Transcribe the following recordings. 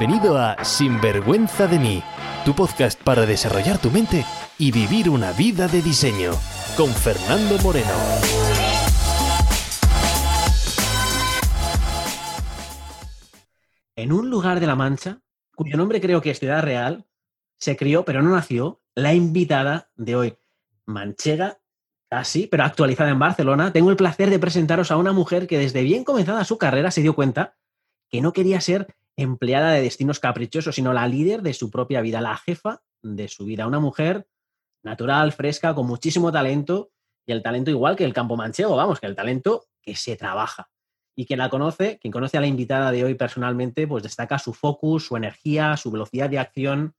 Bienvenido a Sinvergüenza de mí, tu podcast para desarrollar tu mente y vivir una vida de diseño, con Fernando Moreno. En un lugar de La Mancha, cuyo nombre creo que es Ciudad Real, se crió, pero no nació, la invitada de hoy, manchega casi, pero actualizada en Barcelona. Tengo el placer de presentaros a una mujer que desde bien comenzada su carrera se dio cuenta que no quería ser empleada de destinos caprichosos, sino la líder de su propia vida, la jefa de su vida. Una mujer natural, fresca, con muchísimo talento y el talento igual que el campo manchego, vamos, que el talento que se trabaja. Y quien la conoce, quien conoce a la invitada de hoy personalmente, pues destaca su focus, su energía, su velocidad de acción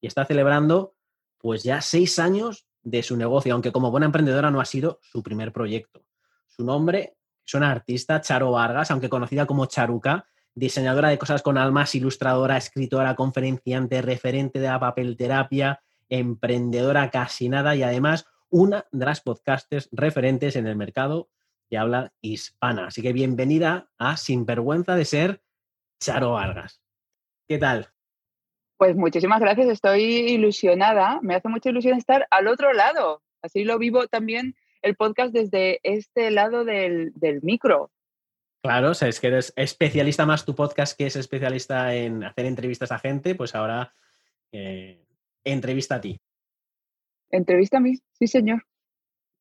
y está celebrando pues ya seis años de su negocio, aunque como buena emprendedora no ha sido su primer proyecto. Su nombre es una artista, Charo Vargas, aunque conocida como Charuca, diseñadora de cosas con almas, ilustradora, escritora, conferenciante, referente de la papelterapia, emprendedora casi nada y además una de las podcasters referentes en el mercado que habla hispana. Así que bienvenida a Sin Vergüenza de Ser, Charo Vargas. ¿Qué tal? Pues muchísimas gracias, estoy ilusionada. Me hace mucha ilusión estar al otro lado. Así lo vivo también el podcast desde este lado del, del micro. Claro, o sea, es que eres especialista más tu podcast que es especialista en hacer entrevistas a gente, pues ahora eh, entrevista a ti. Entrevista a mí, sí, señor.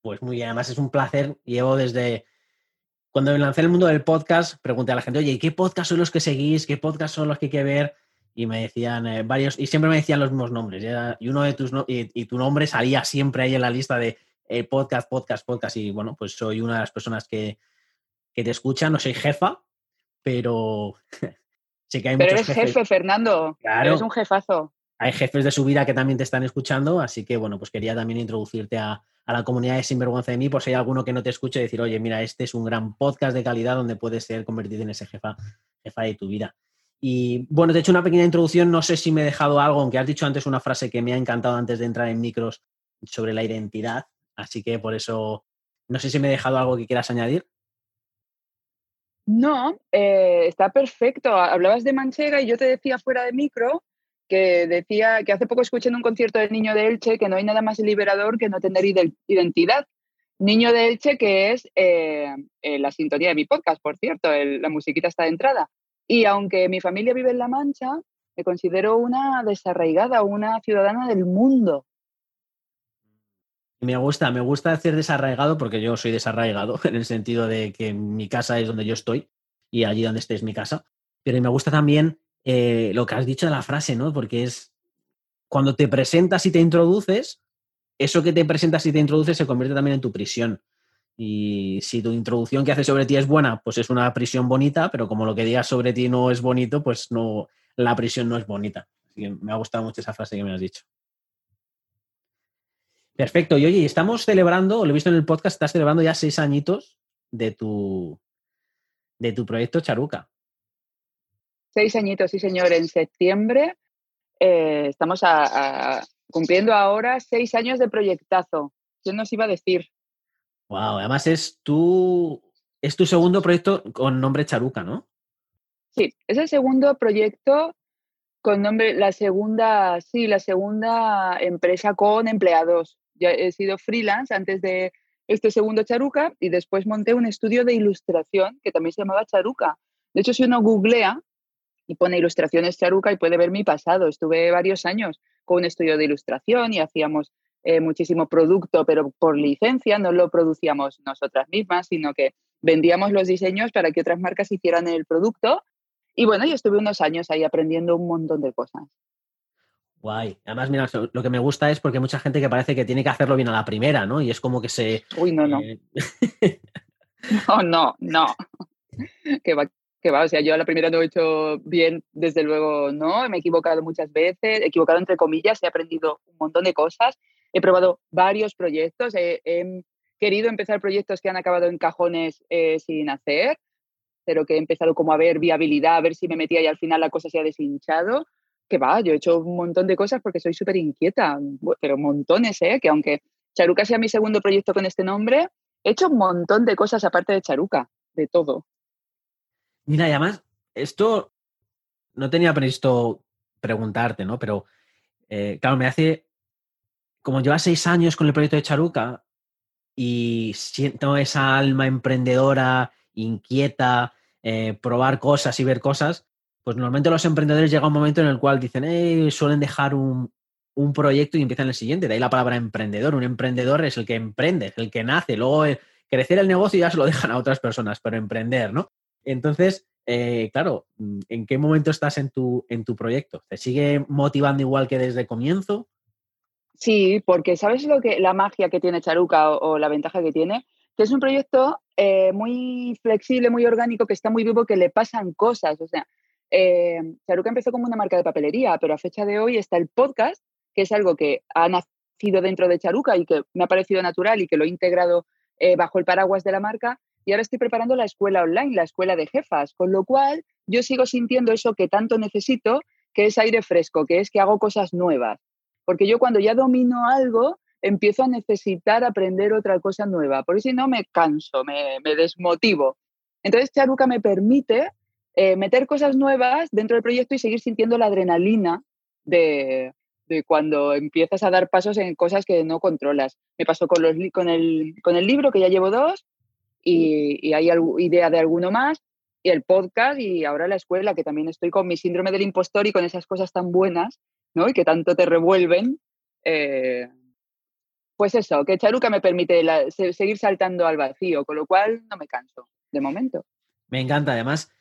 Pues muy bien, además es un placer. Llevo desde cuando me lancé el mundo del podcast, pregunté a la gente, oye, ¿y qué podcast son los que seguís? ¿Qué podcast son los que hay que ver? Y me decían eh, varios, y siempre me decían los mismos nombres. Y, uno de tus y, tu nombre salía siempre ahí en la lista de eh, podcast, podcast, podcast. Y bueno, pues soy una de las personas que, que te escuchan, no soy jefa, pero sé que hay pero eres jefe, Fernando. Claro. Eres un jefazo. Hay jefes de su vida que también te están escuchando, así que bueno, pues quería también introducirte a, a la comunidad de Sinvergüenza de mí, por si hay alguno que no te escuche, decir, oye, mira, este es un gran podcast de calidad donde puedes ser convertido en ese jefa, jefa de tu vida. Y bueno, te he hecho una pequeña introducción, no sé si me he dejado algo, aunque has dicho antes una frase que me ha encantado antes de entrar en micros sobre la identidad, así que por eso no sé si me he dejado algo que quieras añadir. No, eh, está perfecto. Hablabas de Manchega y yo te decía fuera de micro que decía que hace poco escuché en un concierto del Niño de Elche que no hay nada más liberador que no tener identidad. Niño de Elche, que es eh, eh, la sintonía de mi podcast, por cierto, la musiquita está de entrada. Y aunque mi familia vive en La Mancha, me considero una desarraigada, una ciudadana del mundo. Me gusta, me gusta ser desarraigado porque yo soy desarraigado en el sentido de que mi casa es donde yo estoy y allí donde esté es mi casa. Pero me gusta también eh, lo que has dicho de la frase, ¿no? Porque es cuando te presentas y te introduces, eso que te presentas y te introduces se convierte también en tu prisión. Y si tu introducción que hace sobre ti es buena, pues es una prisión bonita, pero como lo que digas sobre ti no es bonito, pues no, la prisión no es bonita. Así que me ha gustado mucho esa frase que me has dicho. Perfecto. Y oye, estamos celebrando, lo he visto en el podcast, estás celebrando ya seis añitos de tu, de tu proyecto Charuca. Seis añitos, sí, señor. En septiembre eh, estamos cumpliendo ahora seis años de proyectazo. ¿Quién nos iba a decir? Wow, además es tu, es tu segundo proyecto con nombre Charuca, ¿no? Sí, es el segundo proyecto con nombre, la segunda, sí, la segunda empresa con empleados he sido freelance antes de este segundo Charuca y después monté un estudio de ilustración que también se llamaba Charuca. De hecho, si uno googlea y pone ilustraciones Charuca y puede ver mi pasado, estuve varios años con un estudio de ilustración y hacíamos eh, muchísimo producto, pero por licencia, no lo producíamos nosotras mismas, sino que vendíamos los diseños para que otras marcas hicieran el producto. Y bueno, yo estuve unos años ahí aprendiendo un montón de cosas. Guay. Además, mira, lo que me gusta es porque hay mucha gente que parece que tiene que hacerlo bien a la primera, ¿no? Y es como que se. Uy, no, no. Eh, no, no, no. que va, que va. O sea, yo a la primera no he hecho bien, desde luego, no. Me he equivocado muchas veces, he equivocado entre comillas, he aprendido un montón de cosas. He probado varios proyectos, he, querido empezar proyectos que han acabado en cajones eh, sin hacer, pero que he empezado como a ver viabilidad, a ver si me metía y al final la cosa se ha deshinchado que va, yo he hecho un montón de cosas porque soy súper inquieta, pero montones, ¿eh? Que aunque Charuca sea mi segundo proyecto con este nombre, he hecho un montón de cosas aparte de Charuca, de todo. Mira, y además, esto no tenía previsto preguntarte, ¿no? Pero, eh, claro, me hace, como lleva seis años con el proyecto de Charuca y siento esa alma emprendedora, inquieta, eh, probar cosas y ver cosas, pues normalmente los emprendedores llega un momento en el cual dicen, suelen dejar un, un, proyecto y empiezan el siguiente. De ahí la palabra emprendedor. Un emprendedor es el que emprende, el que nace. Luego eh, crecer el negocio ya se lo dejan a otras personas, pero emprender, ¿no? Entonces, eh, claro, ¿en qué momento estás en tu, en tu proyecto? ¿Te sigue motivando igual que desde comienzo? Sí, porque ¿sabes lo que la magia que tiene Charuca o, la ventaja que tiene? Que es un proyecto eh, muy flexible, muy orgánico, que está muy vivo, que le pasan cosas. O sea, eh, Charuca empezó como una marca de papelería, pero a fecha de hoy está el podcast, que es algo que ha nacido dentro de Charuca y que me ha parecido natural y que lo he integrado eh, bajo el paraguas de la marca. Y ahora estoy preparando la escuela online, la escuela de jefas, con lo cual yo sigo sintiendo eso que tanto necesito, que es aire fresco, que es que hago cosas nuevas. Porque yo cuando ya domino algo, empiezo a necesitar aprender otra cosa nueva, porque si no me canso, me, desmotivo. Entonces Charuca me permite eh, meter cosas nuevas dentro del proyecto y seguir sintiendo la adrenalina de, de, cuando empiezas a dar pasos en cosas que no controlas. Me pasó con, los, con, el, con el libro, que ya llevo dos, y, y hay idea de alguno más, y el podcast, y ahora la escuela, que también estoy con mi síndrome del impostor y con esas cosas tan buenas, ¿no? Y que tanto te revuelven. Eh, pues eso, que Charuca me permite seguir saltando al vacío, con lo cual no me canso, de momento. Me encanta, además,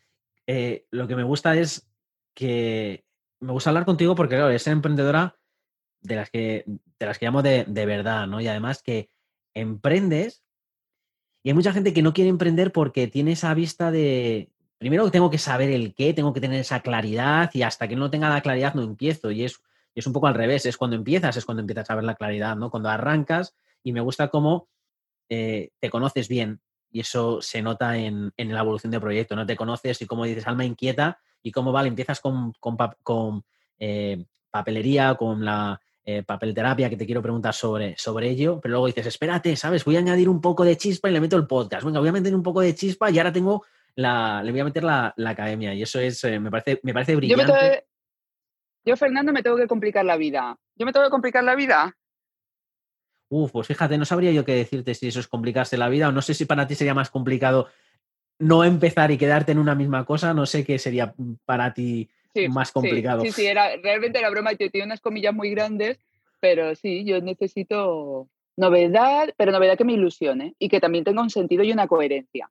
eh, lo que me gusta es que me gusta hablar contigo porque, claro, eres emprendedora de las que, de las que llamo de, de verdad, ¿no? Y además que emprendes y hay mucha gente que no quiere emprender porque tiene esa vista de, primero tengo que saber el qué, tengo que tener esa claridad y hasta que no tenga la claridad no empiezo. Y es, es un poco al revés, es cuando empiezas, es cuando empiezas a ver la claridad, ¿no? Cuando arrancas y me gusta cómo eh, te conoces bien y eso se nota en, la evolución del proyecto, ¿no? Te conoces y como dices, alma inquieta y cómo, vale, empiezas con, con, eh, papelería, con la eh, papelterapia, que te quiero preguntar sobre, sobre ello, pero luego dices, espérate, ¿sabes? Voy a añadir un poco de chispa y le meto el podcast. Venga, voy a meter un poco de chispa y ahora tengo la, le voy a meter la, academia y eso es, eh, me, parece, me parece brillante. Yo, Fernando, me tengo que complicar la vida. Yo me tengo que complicar la vida. Uf, pues fíjate, no sabría yo qué decirte si eso es complicarse la vida o no sé si para ti sería más complicado no empezar y quedarte en una misma cosa, no sé qué sería para ti más complicado. Sí, sí, era, realmente la broma tiene unas comillas muy grandes, pero sí, yo necesito novedad, pero novedad que me ilusione y que también tenga un sentido y una coherencia.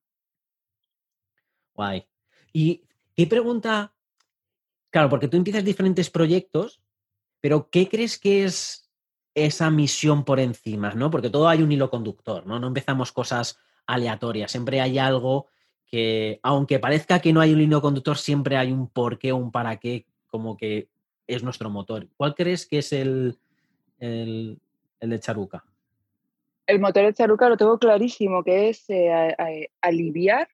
Guay. ¿Y qué pregunta? Claro, porque tú empiezas diferentes proyectos, pero ¿qué crees que es esa misión por encima? ¿no? Porque todo hay un hilo conductor, ¿no? No empezamos cosas aleatorias, siempre hay algo que, aunque parezca que no hay un hilo conductor, siempre hay un por qué o un para qué, como que es nuestro motor. ¿Cuál crees que es el, el, de Charuca? El motor de Charuca lo tengo clarísimo, que es eh, aliviar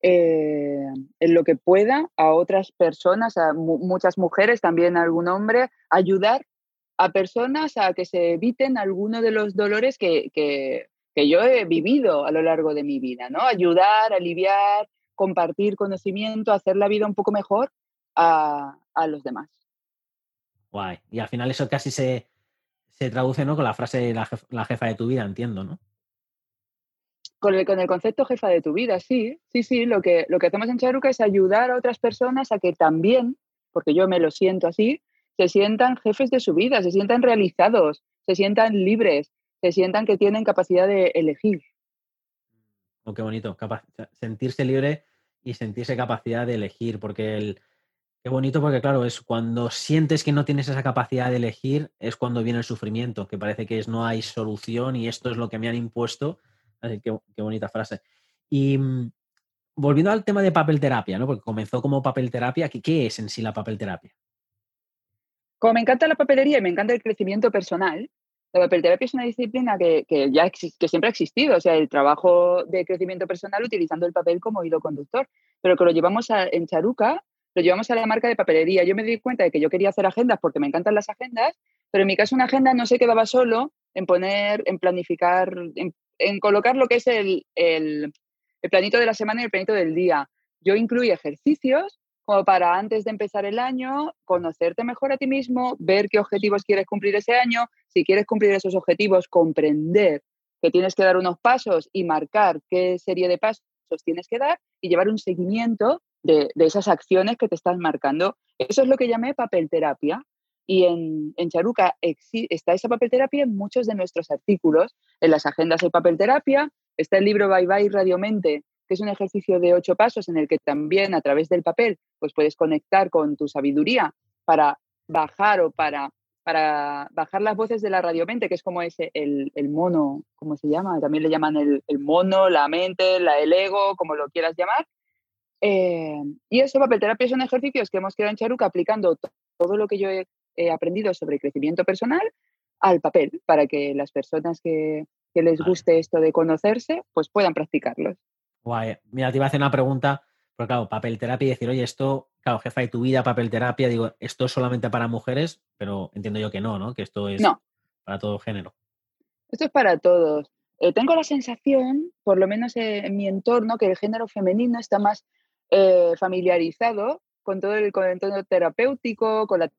eh, en lo que pueda a otras personas, a muchas mujeres, también a algún hombre, ayudar a personas a que se eviten alguno de los dolores que, que, yo he vivido a lo largo de mi vida, ¿no? Ayudar, aliviar, compartir conocimiento, hacer la vida un poco mejor a, a los demás. Guay. Y al final eso casi se, se traduce ¿no? con la frase la, la jefa de tu vida, entiendo, ¿no? Con el, con el concepto jefa de tu vida, sí, sí, sí. Lo que, lo que hacemos en Charuca es ayudar a otras personas a que también, porque yo me lo siento así, se sientan jefes de su vida, se sientan realizados, se sientan libres, se sientan que tienen capacidad de elegir. Oh, qué bonito, sentirse libre y sentirse capacidad de elegir, porque el, qué bonito porque claro, es cuando sientes que no tienes esa capacidad de elegir, es cuando viene el sufrimiento, que parece que es, no hay solución y esto es lo que me han impuesto qué, bonita frase. Y mm, volviendo al tema de papel terapia, ¿no? Porque comenzó como papel terapia, ¿qué, es en sí la papel terapia? Como me encanta la papelería y me encanta el crecimiento personal, la papelterapia es una disciplina que, ya que siempre ha existido, o sea, el trabajo de crecimiento personal utilizando el papel como hilo conductor, pero que lo llevamos en Charuca, lo llevamos a la marca de papelería. Yo me di cuenta de que yo quería hacer agendas porque me encantan las agendas, pero en mi caso una agenda no se quedaba solo en poner, en planificar, en colocar lo que es el, el, planito de la semana y el planito del día. Yo incluyo ejercicios como para antes de empezar el año, conocerte mejor a ti mismo, ver qué objetivos quieres cumplir ese año, si quieres cumplir esos objetivos, comprender que tienes que dar unos pasos y marcar qué serie de pasos tienes que dar y llevar un seguimiento de, esas acciones que te estás marcando. Eso es lo que llamé papel terapia. Y en, en Charuca está esa papel terapia en muchos de nuestros artículos. En las agendas hay papel terapia, está el libro Bye Bye Radiomente, que es un ejercicio de ocho pasos en el que también a través del papel pues puedes conectar con tu sabiduría para bajar o para, para bajar las voces de la radiomente, que es como ese, el, el mono, ¿cómo se llama? También le llaman el, el mono, la mente, la, el ego, como lo quieras llamar. Eh, y eso, papel terapia son ejercicios que hemos creado en Charuca aplicando todo lo que yo he, aprendido sobre crecimiento personal al papel, para que las personas que, que les guste esto de conocerse, pues puedan practicarlos. Guay. Mira, te iba a hacer una pregunta, porque claro, papel terapia y decir, oye, esto, claro, jefa de tu vida, papel terapia, digo, esto es solamente para mujeres, pero entiendo yo que no, ¿no? Que esto es para todo género. Esto es para todos. Eh, tengo la sensación, por lo menos en mi entorno, que el género femenino está más eh, familiarizado con todo el, con entorno terapéutico, con la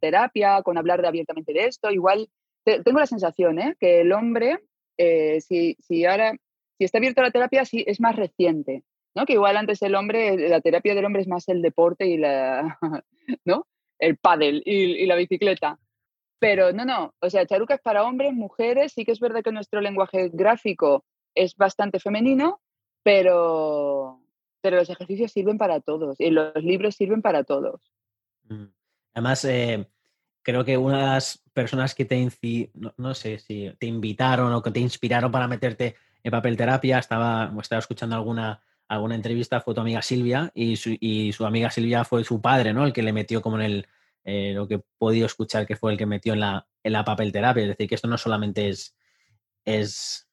terapia, con hablar abiertamente de esto. Igual tengo la sensación ¿eh? que el hombre, si, si ahora si está abierto a la terapia, sí, es más reciente, ¿no? Que igual antes el hombre, la terapia del hombre es más el deporte y la, ¿no? El pádel y, la bicicleta. Pero no, no, o sea, Charuca es para hombres, mujeres, sí que es verdad que nuestro lenguaje gráfico es bastante femenino, pero, pero los ejercicios sirven para todos y los libros sirven para todos. Mm. Además, eh, creo que una de las personas que te, no, no, sé si te invitaron o que te inspiraron para meterte en papel terapia, estaba, estaba escuchando alguna, alguna entrevista, fue tu amiga Silvia y su, y su amiga Silvia fue su padre, ¿no? El que le metió como en el, eh, lo que he podido escuchar que fue el que metió en la, en la papel terapia. Es decir, que esto no solamente es, es,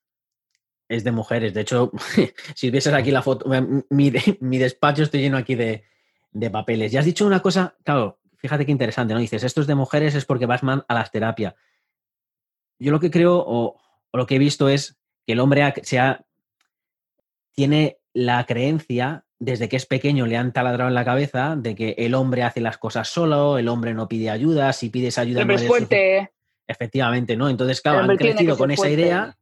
es de mujeres. De hecho, si vieses aquí la foto, mi, mi despacho estoy lleno aquí de, de papeles. Y has dicho una cosa, claro, fíjate qué interesante, ¿no? Dices, esto es de mujeres es porque vas a las terapias. Yo lo que creo o, lo que he visto es que el hombre sea, tiene la creencia, desde que es pequeño le han taladrado en la cabeza, de que el hombre hace las cosas solo, el hombre no pide ayuda, si pides ayuda... no es fuerte. Efectivamente, ¿no? Entonces, claro, han crecido con esa idea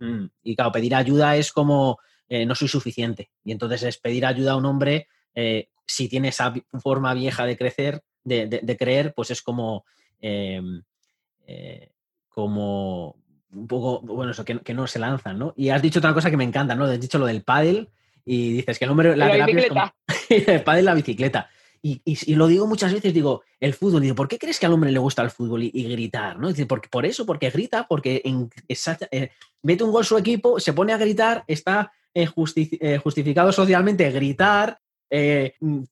mm, y, claro, pedir ayuda es como eh, no soy suficiente. Y entonces es pedir ayuda a un hombre, eh, si tiene esa forma vieja de crecer, de, creer, pues es como... Em, eh, como un poco, bueno, eso, que, no se lanzan, ¿no? Y has dicho otra cosa que me encanta, ¿no? Has dicho lo del pádel y dices que el hombre, la, terapia es como, el pádel, la bicicleta. Y, y, lo digo muchas veces, digo, el fútbol, digo, ¿por qué crees que al hombre le gusta el fútbol y, gritar? ¿no? Dice, porque, por eso, porque grita, porque en, eh, mete un gol su equipo, se pone a gritar, está eh, eh, justificado socialmente gritar,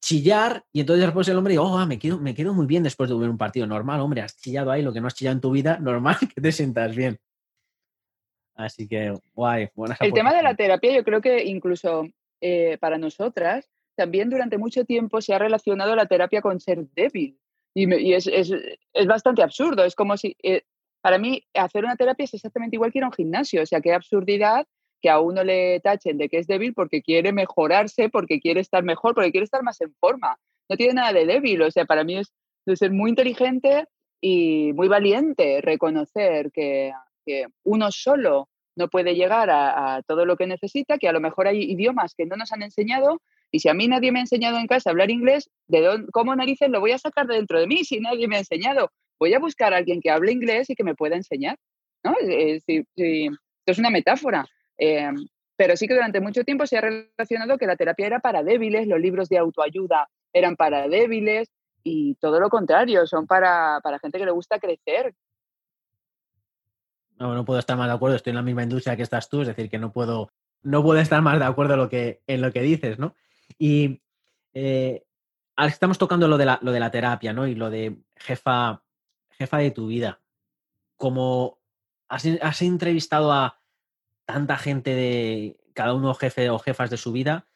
chillar, y entonces después el hombre dice, oh, me quedo, me quedo muy bien después de ver un partido. Normal, hombre, has chillado ahí lo que no has chillado en tu vida, normal que te sientas bien. Así que, guay, buenas El tema de la terapia, yo creo que incluso eh, para nosotras, también durante mucho tiempo se ha relacionado la terapia con ser débil. Y, es, es, es, bastante absurdo. Es como si, eh, para mí, hacer una terapia es exactamente igual que ir a un gimnasio. O sea, qué absurdidad que a uno le tachen de que es débil porque quiere mejorarse, porque quiere estar mejor, porque quiere estar más en forma. No tiene nada de débil. O sea, para mí es de ser muy inteligente y muy valiente reconocer que, uno solo no puede llegar a, todo lo que necesita, que a lo mejor hay idiomas que no nos han enseñado y si a mí nadie me ha enseñado en casa hablar inglés, ¿de dónde, cómo narices lo voy a sacar de dentro de mí si nadie me ha enseñado? Voy a buscar a alguien que hable inglés y que me pueda enseñar. ¿no? Eh, es una metáfora. Eh, pero sí que durante mucho tiempo se ha relacionado que la terapia era para débiles, los libros de autoayuda eran para débiles y todo lo contrario, son para, para gente que le gusta crecer, no, no puedo estar más de acuerdo, estoy en la misma industria que estás tú, es decir, que no puedo, no puedo estar más de acuerdo en lo que, en lo que dices, ¿no? Y eh, estamos tocando lo de, la, lo de la terapia, ¿no? Y lo de jefa, jefa de tu vida. Como has, has entrevistado a tanta gente de cada uno jefe o jefas de su vida,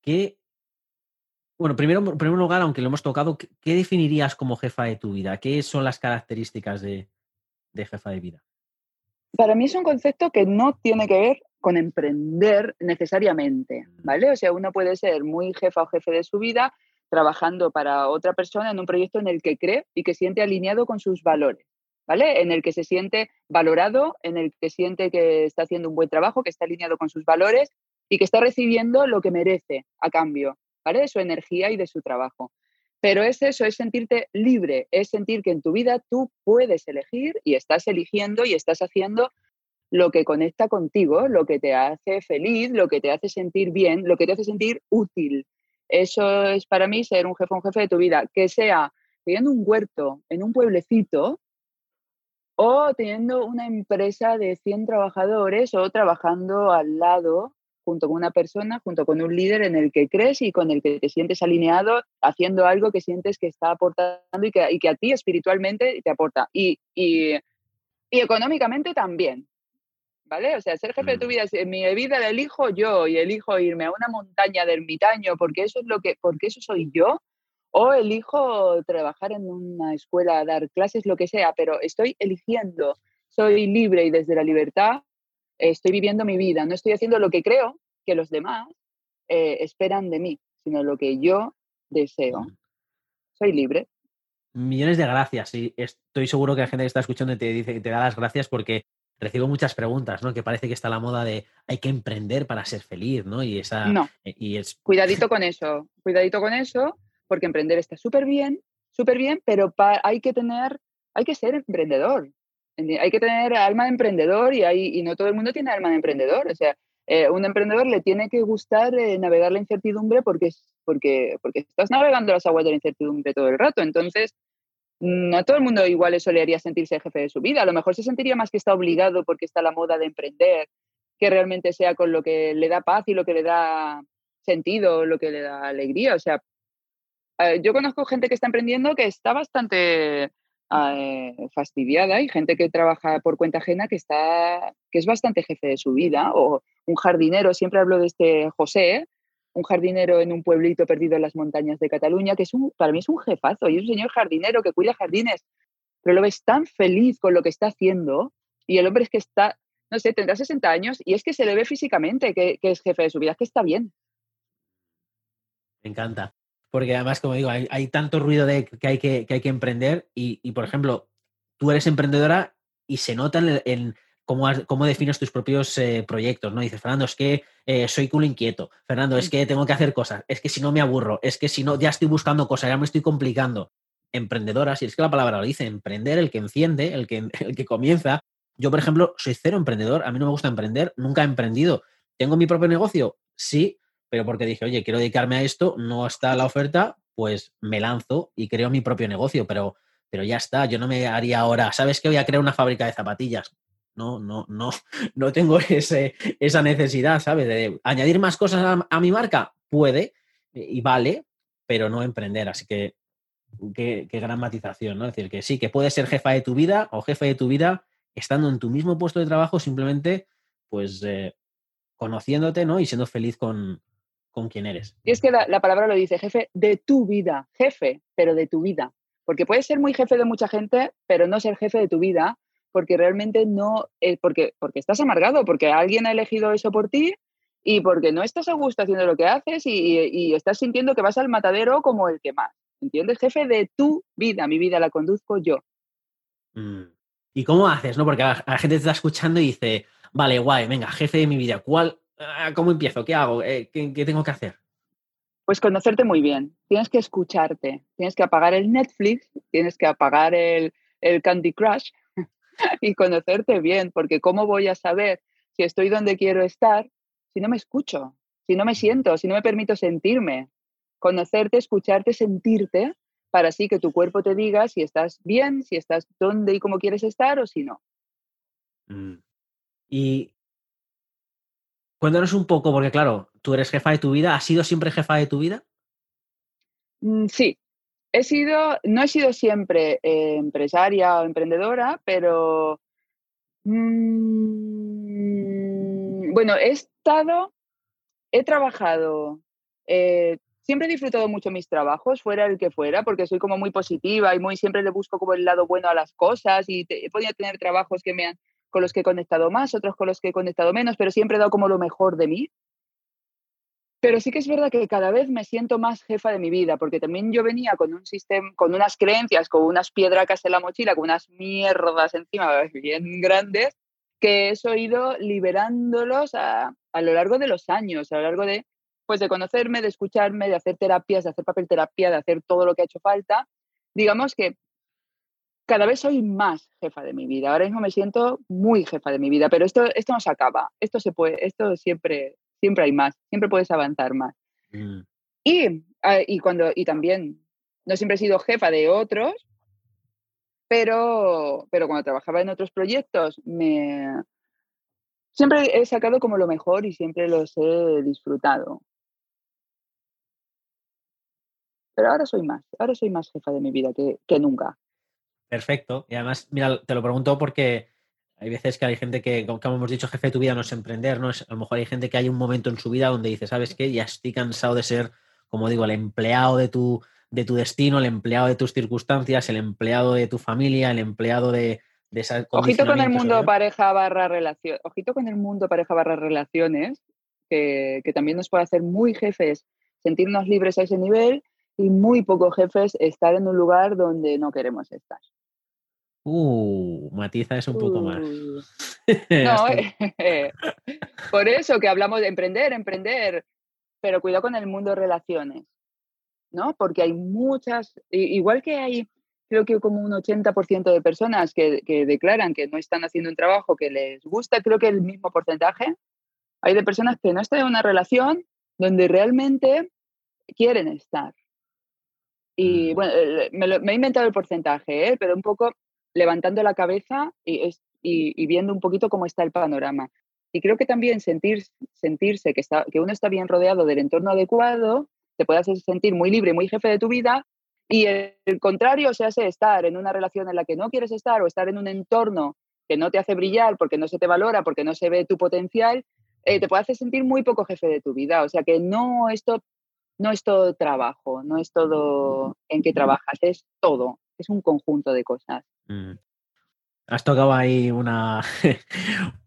que, bueno, primero, en primer lugar, aunque lo hemos tocado, ¿qué definirías como jefa de tu vida? ¿Qué son las características de jefa de vida? Para mí es un concepto que no tiene que ver con emprender necesariamente, ¿vale? O sea, uno puede ser muy jefa o jefe de su vida, trabajando para otra persona en un proyecto en el que cree y que siente alineado con sus valores, ¿vale? En el que se siente valorado, en el que siente que está haciendo un buen trabajo, que está alineado con sus valores y que está recibiendo lo que merece a cambio, ¿vale? De su energía y de su trabajo. Pero es eso, es sentirte libre, es sentir que en tu vida tú puedes elegir y estás eligiendo y estás haciendo lo que conecta contigo, lo que te hace feliz, lo que te hace sentir bien, lo que te hace sentir útil. Eso es para mí ser un jefe, un jefe de tu vida, que sea teniendo un huerto en un pueblecito o teniendo una empresa de 100 trabajadores o trabajando al lado junto con una persona, junto con un líder en el que crees y con el que te sientes alineado, haciendo algo que sientes que está aportando y que, a ti espiritualmente te aporta. Y, y, económicamente también. ¿Vale? O sea, ser jefe de tu mm. vida, en mi vida la elijo yo y elijo irme a una montaña de ermitaño porque eso es lo que, porque eso soy yo, o elijo trabajar en una escuela, dar clases, lo que sea, pero estoy eligiendo, soy libre y desde la libertad estoy viviendo mi vida, no estoy haciendo lo que creo que los demás eh, esperan de mí, sino lo que yo deseo. Soy libre. Millones de gracias y estoy seguro que la gente que está escuchando te dice te da las gracias porque recibo muchas preguntas, ¿no? Que parece que está la moda de hay que emprender para ser feliz, ¿no? Y esa no. Eh, y es cuidadito con eso, cuidadito con eso, porque emprender está súper bien, súper bien, pero hay que tener, hay que ser emprendedor. Hay que tener alma de emprendedor y, hay, y no todo el mundo tiene alma de emprendedor. O sea, eh, un emprendedor le tiene que gustar eh, navegar la incertidumbre porque, porque, porque estás navegando las aguas de la incertidumbre todo el rato. Entonces, no a todo el mundo igual eso le haría sentirse jefe de su vida. A lo mejor se sentiría más que está obligado porque está la moda de emprender, que realmente sea con lo que le da paz y lo que le da sentido, lo que le da alegría. O sea, eh, yo conozco gente que está emprendiendo que está bastante eh, fastidiada. Hay gente que trabaja por cuenta ajena que, está, que es bastante jefe de su vida. O un jardinero, siempre hablo de este José, un jardinero en un pueblito perdido en las montañas de Cataluña, que es un, para mí es un jefazo y es un señor jardinero que cuida jardines, pero lo ves tan feliz con lo que está haciendo y el hombre es que está, no sé, tendrá 60 años y es que se le ve físicamente que, que es jefe de su vida, que está bien. Me encanta porque además, como digo, hay, tanto ruido de que hay que, hay que emprender y, por ejemplo, tú eres emprendedora y se nota en, cómo, cómo, defines tus propios eh, proyectos, ¿no? Dices, Fernando, es que eh, soy culo inquieto, Fernando, es mm. que tengo que hacer cosas, es que si no me aburro, es que si no, ya estoy buscando cosas, ya me estoy complicando. Emprendedora, si es que la palabra lo dice, emprender, el que enciende, el que, el que comienza. Yo, por ejemplo, soy cero emprendedor, a mí no me gusta emprender, nunca he emprendido. ¿Tengo mi propio negocio? Sí, pero porque dije, oye, quiero dedicarme a esto, no está la oferta, pues me lanzo y creo mi propio negocio, pero, pero ya está, yo no me haría ahora, ¿sabes que voy a crear una fábrica de zapatillas? No, no, no, no tengo ese, esa necesidad, ¿sabes? De añadir más cosas a, mi marca, puede y vale, pero no emprender. Así que qué, gran matización, ¿no? Es decir, que sí, que puedes ser jefa de tu vida o jefe de tu vida estando en tu mismo puesto de trabajo, simplemente, pues, eh, conociéndote, ¿no? Y siendo feliz con, con quién eres. Y es que la, palabra lo dice, jefe de tu vida, jefe, pero de tu vida. Porque puedes ser muy jefe de mucha gente, pero no ser jefe de tu vida, porque realmente no, eh, porque, porque estás amargado, porque alguien ha elegido eso por ti y porque no estás a gusto haciendo lo que haces y, estás sintiendo que vas al matadero como el que más. ¿Entiendes? Jefe de tu vida, mi vida la conduzco yo. Mm. ¿Y cómo haces? no Porque la, la gente te está escuchando y dice, vale, guay, venga, jefe de mi vida, ¿cuál, Ah, ¿Cómo empiezo? ¿Qué hago? Eh, ¿Qué, tengo que hacer? Pues conocerte muy bien. Tienes que escucharte. Tienes que apagar el Netflix, tienes que apagar el, Candy Crush y conocerte bien, porque ¿cómo voy a saber si estoy donde quiero estar si no me escucho, si no me siento, si no me permito sentirme? Conocerte, escucharte, sentirte, para así que tu cuerpo te diga si estás bien, si estás donde y cómo quieres estar o si no. Mm. Y Cuéntanos un poco, porque claro, tú eres jefa de tu vida, ¿has sido siempre jefa de tu vida? Mm, sí, he sido, no he sido siempre eh, empresaria o emprendedora, pero mm, bueno, he estado, he trabajado, eh, siempre he disfrutado mucho mis trabajos, fuera el que fuera, porque soy como muy positiva y muy siempre le busco como el lado bueno a las cosas y he podido tener trabajos que me han con los que he conectado más, otros con los que he conectado menos, pero siempre he dado como lo mejor de mí. Pero sí que es verdad que cada vez me siento más jefa de mi vida, porque también yo venía con un sistema, con unas creencias, con unas piedracas en la mochila, con unas mierdas encima bien grandes, que he ido liberándolos a, a, lo largo de los años, a lo largo de, pues de conocerme, de escucharme, de hacer terapias, de hacer papel terapia, de hacer todo lo que ha hecho falta. Digamos que cada vez soy más jefa de mi vida. Ahora mismo me siento muy jefa de mi vida, pero esto, esto no se acaba. Esto se puede, esto siempre, siempre hay más, siempre puedes avanzar más. Mm. Y, ah, y, cuando, y también, no siempre he sido jefa de otros, pero, pero cuando trabajaba en otros proyectos, me, siempre he sacado como lo mejor y siempre los he disfrutado. Pero ahora soy más, ahora soy más jefa de mi vida que, que nunca. Perfecto. Y además, mira, te lo pregunto porque hay veces que hay gente que, como hemos dicho, jefe de tu vida no es emprender, ¿no? Es, a lo mejor hay gente que hay un momento en su vida donde dice, ¿sabes qué? Ya estoy cansado de ser, como digo, el empleado de tu, de tu destino, el empleado de tus circunstancias, el empleado de tu familia, el empleado de, de esa Ojito con el mundo pareja barra relación, ojito con el mundo pareja barra relaciones, que, que también nos puede hacer muy jefes sentirnos libres a ese nivel y muy pocos jefes estar en un lugar donde no queremos estar. Uh, matiza es un poco más. Uh. no, eh, por eso que hablamos de emprender, emprender, pero cuidado con el mundo de relaciones, ¿no? Porque hay muchas, igual que hay, creo que como un 80% de personas que, que declaran que no están haciendo un trabajo que les gusta, creo que el mismo porcentaje, hay de personas que no están en una relación donde realmente quieren estar. Y mm. bueno, eh, me, me he inventado el porcentaje, ¿eh? pero un poco levantando la cabeza y, y, viendo un poquito cómo está el panorama. Y creo que también sentir, sentirse que, está, que uno está bien rodeado del entorno adecuado te puede hacer sentir muy libre, muy jefe de tu vida. Y el, contrario, o sea, estar en una relación en la que no quieres estar o estar en un entorno que no te hace brillar porque no se te valora, porque no se ve tu potencial, eh, te puede hacer sentir muy poco jefe de tu vida. O sea que no esto no es todo trabajo, no es todo en que trabajas, es todo, es un conjunto de cosas. Mm. Has tocado ahí una.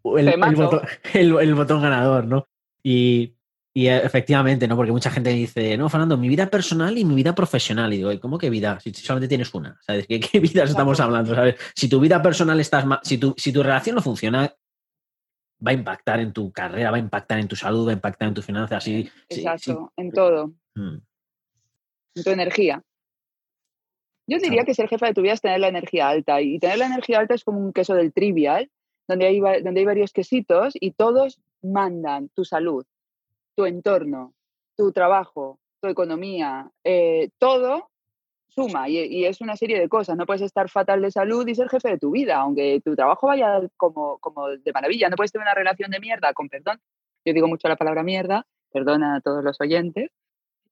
el, botón, ganador, ¿no? Y, efectivamente, ¿no? Porque mucha gente dice, no, Fernando, mi vida personal y mi vida profesional. Y digo, ¿cómo que vida? Si solamente tienes una, ¿sabes? ¿Qué, qué vidas estamos hablando? ¿sabes? Si tu vida personal estás si tu, si tu relación no funciona, va a impactar en tu carrera, va a impactar en tu salud, va a impactar en tus finanzas. Exacto, en todo. Mm. En tu energía. Yo diría que ser jefa de tu vida es tener la energía alta y tener la energía alta es como un queso del trivial, donde hay, donde hay varios quesitos y todos mandan tu salud, tu entorno, tu trabajo, tu economía, eh, todo suma y, es una serie de cosas. No puedes estar fatal de salud y ser jefe de tu vida, aunque tu trabajo vaya como, como de maravilla. No puedes tener una relación de mierda, con perdón. Yo digo mucho la palabra mierda, perdona a todos los oyentes,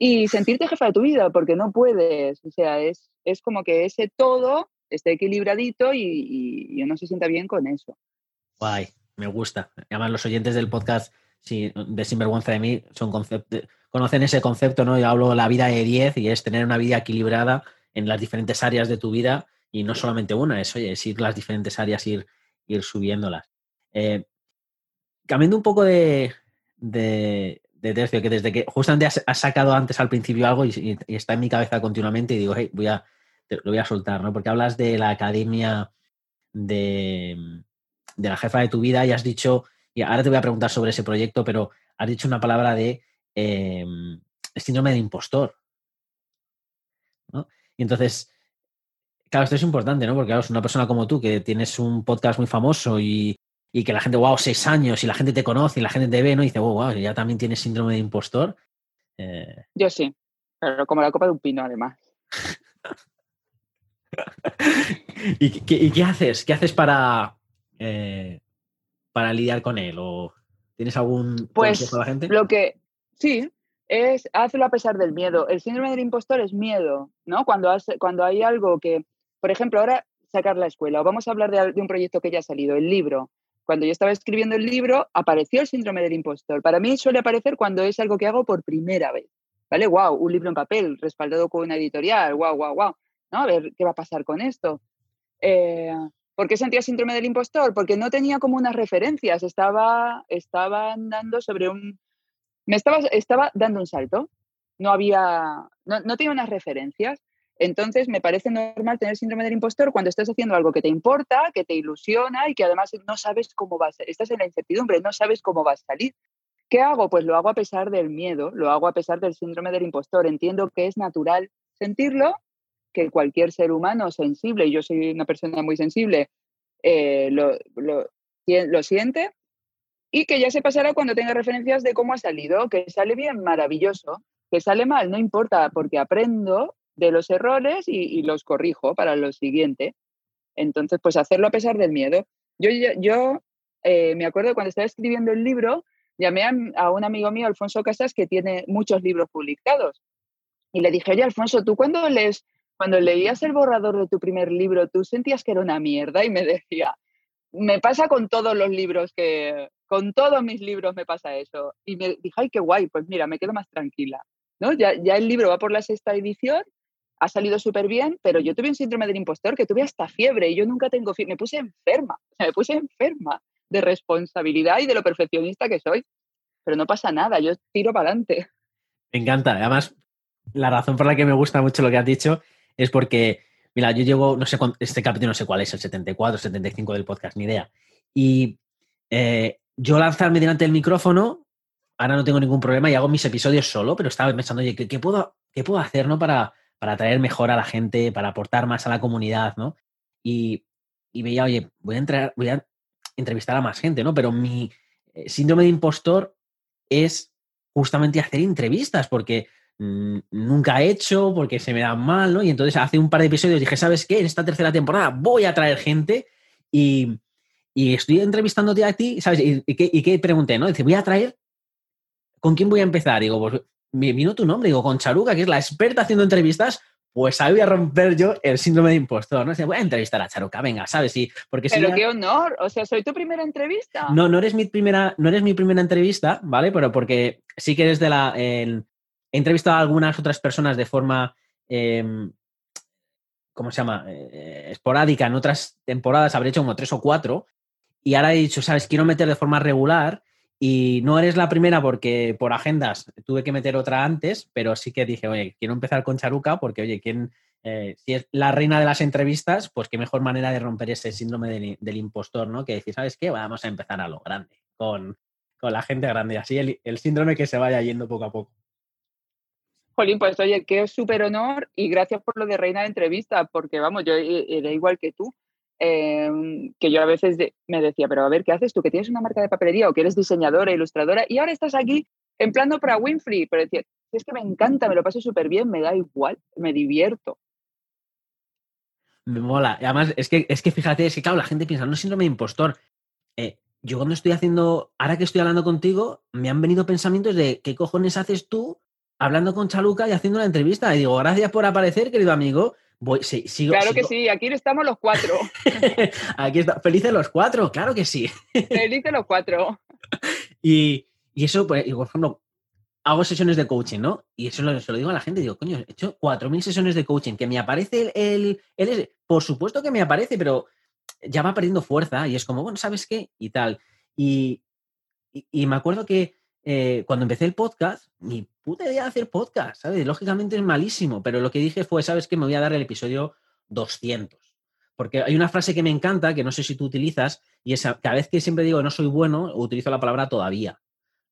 y sentirte jefa de tu vida, porque no puedes. O sea, es, es como que ese todo esté equilibradito y, uno se sienta bien con eso. Guay, me gusta. Además, los oyentes del podcast de Sinvergüenza de mí son conocen ese concepto, ¿no? Yo hablo la vida de 10 y es tener una vida equilibrada en las diferentes áreas de tu vida y no solamente una, es, oye, es ir las diferentes áreas, ir, ir subiéndolas. Eh, cambiando un poco de, de tercio, que desde que justamente has, sacado antes al principio algo y, está en mi cabeza continuamente y digo, hey, voy a, lo voy a soltar, ¿no? Porque hablas de la academia de, de la jefa de tu vida y has dicho, y ahora te voy a preguntar sobre ese proyecto, pero has dicho una palabra de eh, síndrome de impostor. ¿no? Y entonces, claro, esto es importante, ¿no? Porque claro, una persona como tú que tienes un podcast muy famoso y, y que la gente, wow, seis años y la gente te conoce y la gente te ve, ¿no? Y dice, wow, wow, ya también tienes síndrome de impostor. Eh, Yo sí, pero como la copa de un pino, además. ¿Y, qué, haces? ¿Qué haces para, eh, para lidiar con él? ¿O tienes algún pues, consejo a la gente? Lo que sí, es hazlo a pesar del miedo. El síndrome del impostor es miedo, ¿no? Cuando, cuando hay algo que, por ejemplo, ahora sacar la escuela, o vamos a hablar de, de, un proyecto que ya ha salido, el libro cuando yo estaba escribiendo el libro, apareció el síndrome del impostor. Para mí suele aparecer cuando es algo que hago por primera vez. ¿Vale? ¡Wow! Un libro en papel, respaldado con una editorial. ¡Wow, wow, wow! ¿No? A ver qué va a pasar con esto. Eh, ¿Por qué sentía síndrome del impostor? Porque no tenía como unas referencias. Estaba, estaba andando sobre un, me estaba, estaba dando un salto. No había, no, no tenía unas referencias. Entonces, me parece normal tener síndrome del impostor cuando estás haciendo algo que te importa, que te ilusiona y que además no sabes cómo va a ser. Estás en la incertidumbre, no sabes cómo va a salir. ¿Qué hago? Pues lo hago a pesar del miedo, lo hago a pesar del síndrome del impostor. Entiendo que es natural sentirlo, que cualquier ser humano sensible, y yo soy una persona muy sensible, eh, lo, lo, lo siente y que ya se pasará cuando tenga referencias de cómo ha salido, que sale bien, maravilloso, que sale mal, no importa, porque aprendo de los errores y, los corrijo para lo siguiente. Entonces, pues hacerlo a pesar del miedo. Yo, yo eh, me acuerdo cuando estaba escribiendo el libro, llamé a, un amigo mío, Alfonso Casas, que tiene muchos libros publicados. Y le dije, oye, Alfonso, ¿tú cuando cuando leías el borrador de tu primer libro, tú sentías que era una mierda? Y me decía, me pasa con todos los libros que, con todos mis libros me pasa eso. Y me dije, ay, qué guay, pues mira, me quedo más tranquila. ¿no? Ya, ya el libro va por la sexta edición ha salido súper bien, pero yo tuve un síndrome del impostor que tuve hasta fiebre y yo nunca tengo fiebre. Me puse enferma, me puse enferma de responsabilidad y de lo perfeccionista que soy. Pero no pasa nada, yo tiro para adelante. Me encanta. Además, la razón por la que me gusta mucho lo que has dicho es porque, mira, yo llevo, no sé, este capítulo no sé cuál es, el 74, 75 del podcast, ni idea. Y eh, yo lanzarme delante del micrófono, ahora no tengo ningún problema y hago mis episodios solo, pero estaba pensando, oye, ¿qué, puedo, qué puedo hacer ¿no? para, para atraer mejor a la gente, para aportar más a la comunidad, ¿no? Y, veía, oye, voy a, entrar, voy a entrevistar a más gente, ¿no? Pero mi eh, síndrome de impostor es justamente hacer entrevistas, porque nunca he hecho, porque se me dan mal, ¿no? Y entonces hace un par de episodios dije, ¿sabes qué? En esta tercera temporada voy a traer gente y, estoy entrevistándote a ti, ¿sabes? ¿Y, qué, pregunté, no? Dice, voy a traer, ¿con quién voy a empezar? Digo, pues me vino tu nombre, digo, con Charuca, que es la experta haciendo entrevistas, pues ahí voy a romper yo el síndrome de impostor, ¿no? voy a entrevistar a Charuca, venga, ¿sabes? Sí, porque Pero qué honor, o sea, soy tu primera entrevista. No, no eres mi primera, no eres mi primera entrevista, ¿vale? Pero porque sí que eres de la... he entrevistado a algunas otras personas de forma... Em, ¿Cómo se llama? Eh, esporádica en otras temporadas, habré hecho como tres o cuatro. Y ahora he dicho, ¿sabes? Quiero meter de forma regular y no eres la primera porque por agendas tuve que meter otra antes, pero sí que dije, oye, quiero empezar con Charuca porque, oye, ¿quién, eh, si es la reina de las entrevistas, pues qué mejor manera de romper ese síndrome del, impostor, ¿no? Que decir, ¿sabes qué? Vamos a empezar a lo grande, con, la gente grande, así el, el, síndrome que se vaya yendo poco a poco. Jolín, pues oye, qué súper honor y gracias por lo de reina de entrevista, porque vamos, yo eh, era igual que tú. Em, que yo a veces me decía, pero a ver, ¿qué haces tú? Que tienes una marca de papelería o que eres diseñadora, ilustradora y ahora estás aquí en para Winfrey. Pero decía, es que me encanta, me lo paso súper bien, me da igual, me divierto. Me mola. Además, es que, es que fíjate, es que claro, la gente piensa, no síndrome de impostor. Eh, yo cuando estoy haciendo, ahora que estoy hablando contigo, me han venido pensamientos de qué cojones haces tú hablando con Chaluca y haciendo una entrevista. Y digo, gracias por aparecer, querido amigo claro que sí, aquí estamos los cuatro. aquí está, felices los cuatro, claro que sí. felices los cuatro. y, eso, pues, por ejemplo, hago sesiones de coaching, ¿no? Y eso lo, se lo digo a la gente, digo, coño, he hecho 4.000 sesiones de coaching, que me aparece el, el, Por supuesto que me aparece, pero ya va perdiendo fuerza y es como, bueno, ¿sabes qué? Y tal. y, y me acuerdo que eh, cuando empecé el podcast, mi puta idea de hacer podcast, ¿sabes? Lógicamente es malísimo, pero lo que dije fue, ¿sabes qué? Me voy a dar el episodio 200. Porque hay una frase que me encanta, que no sé si tú utilizas, y es cada vez que siempre digo no soy bueno, utilizo la palabra todavía.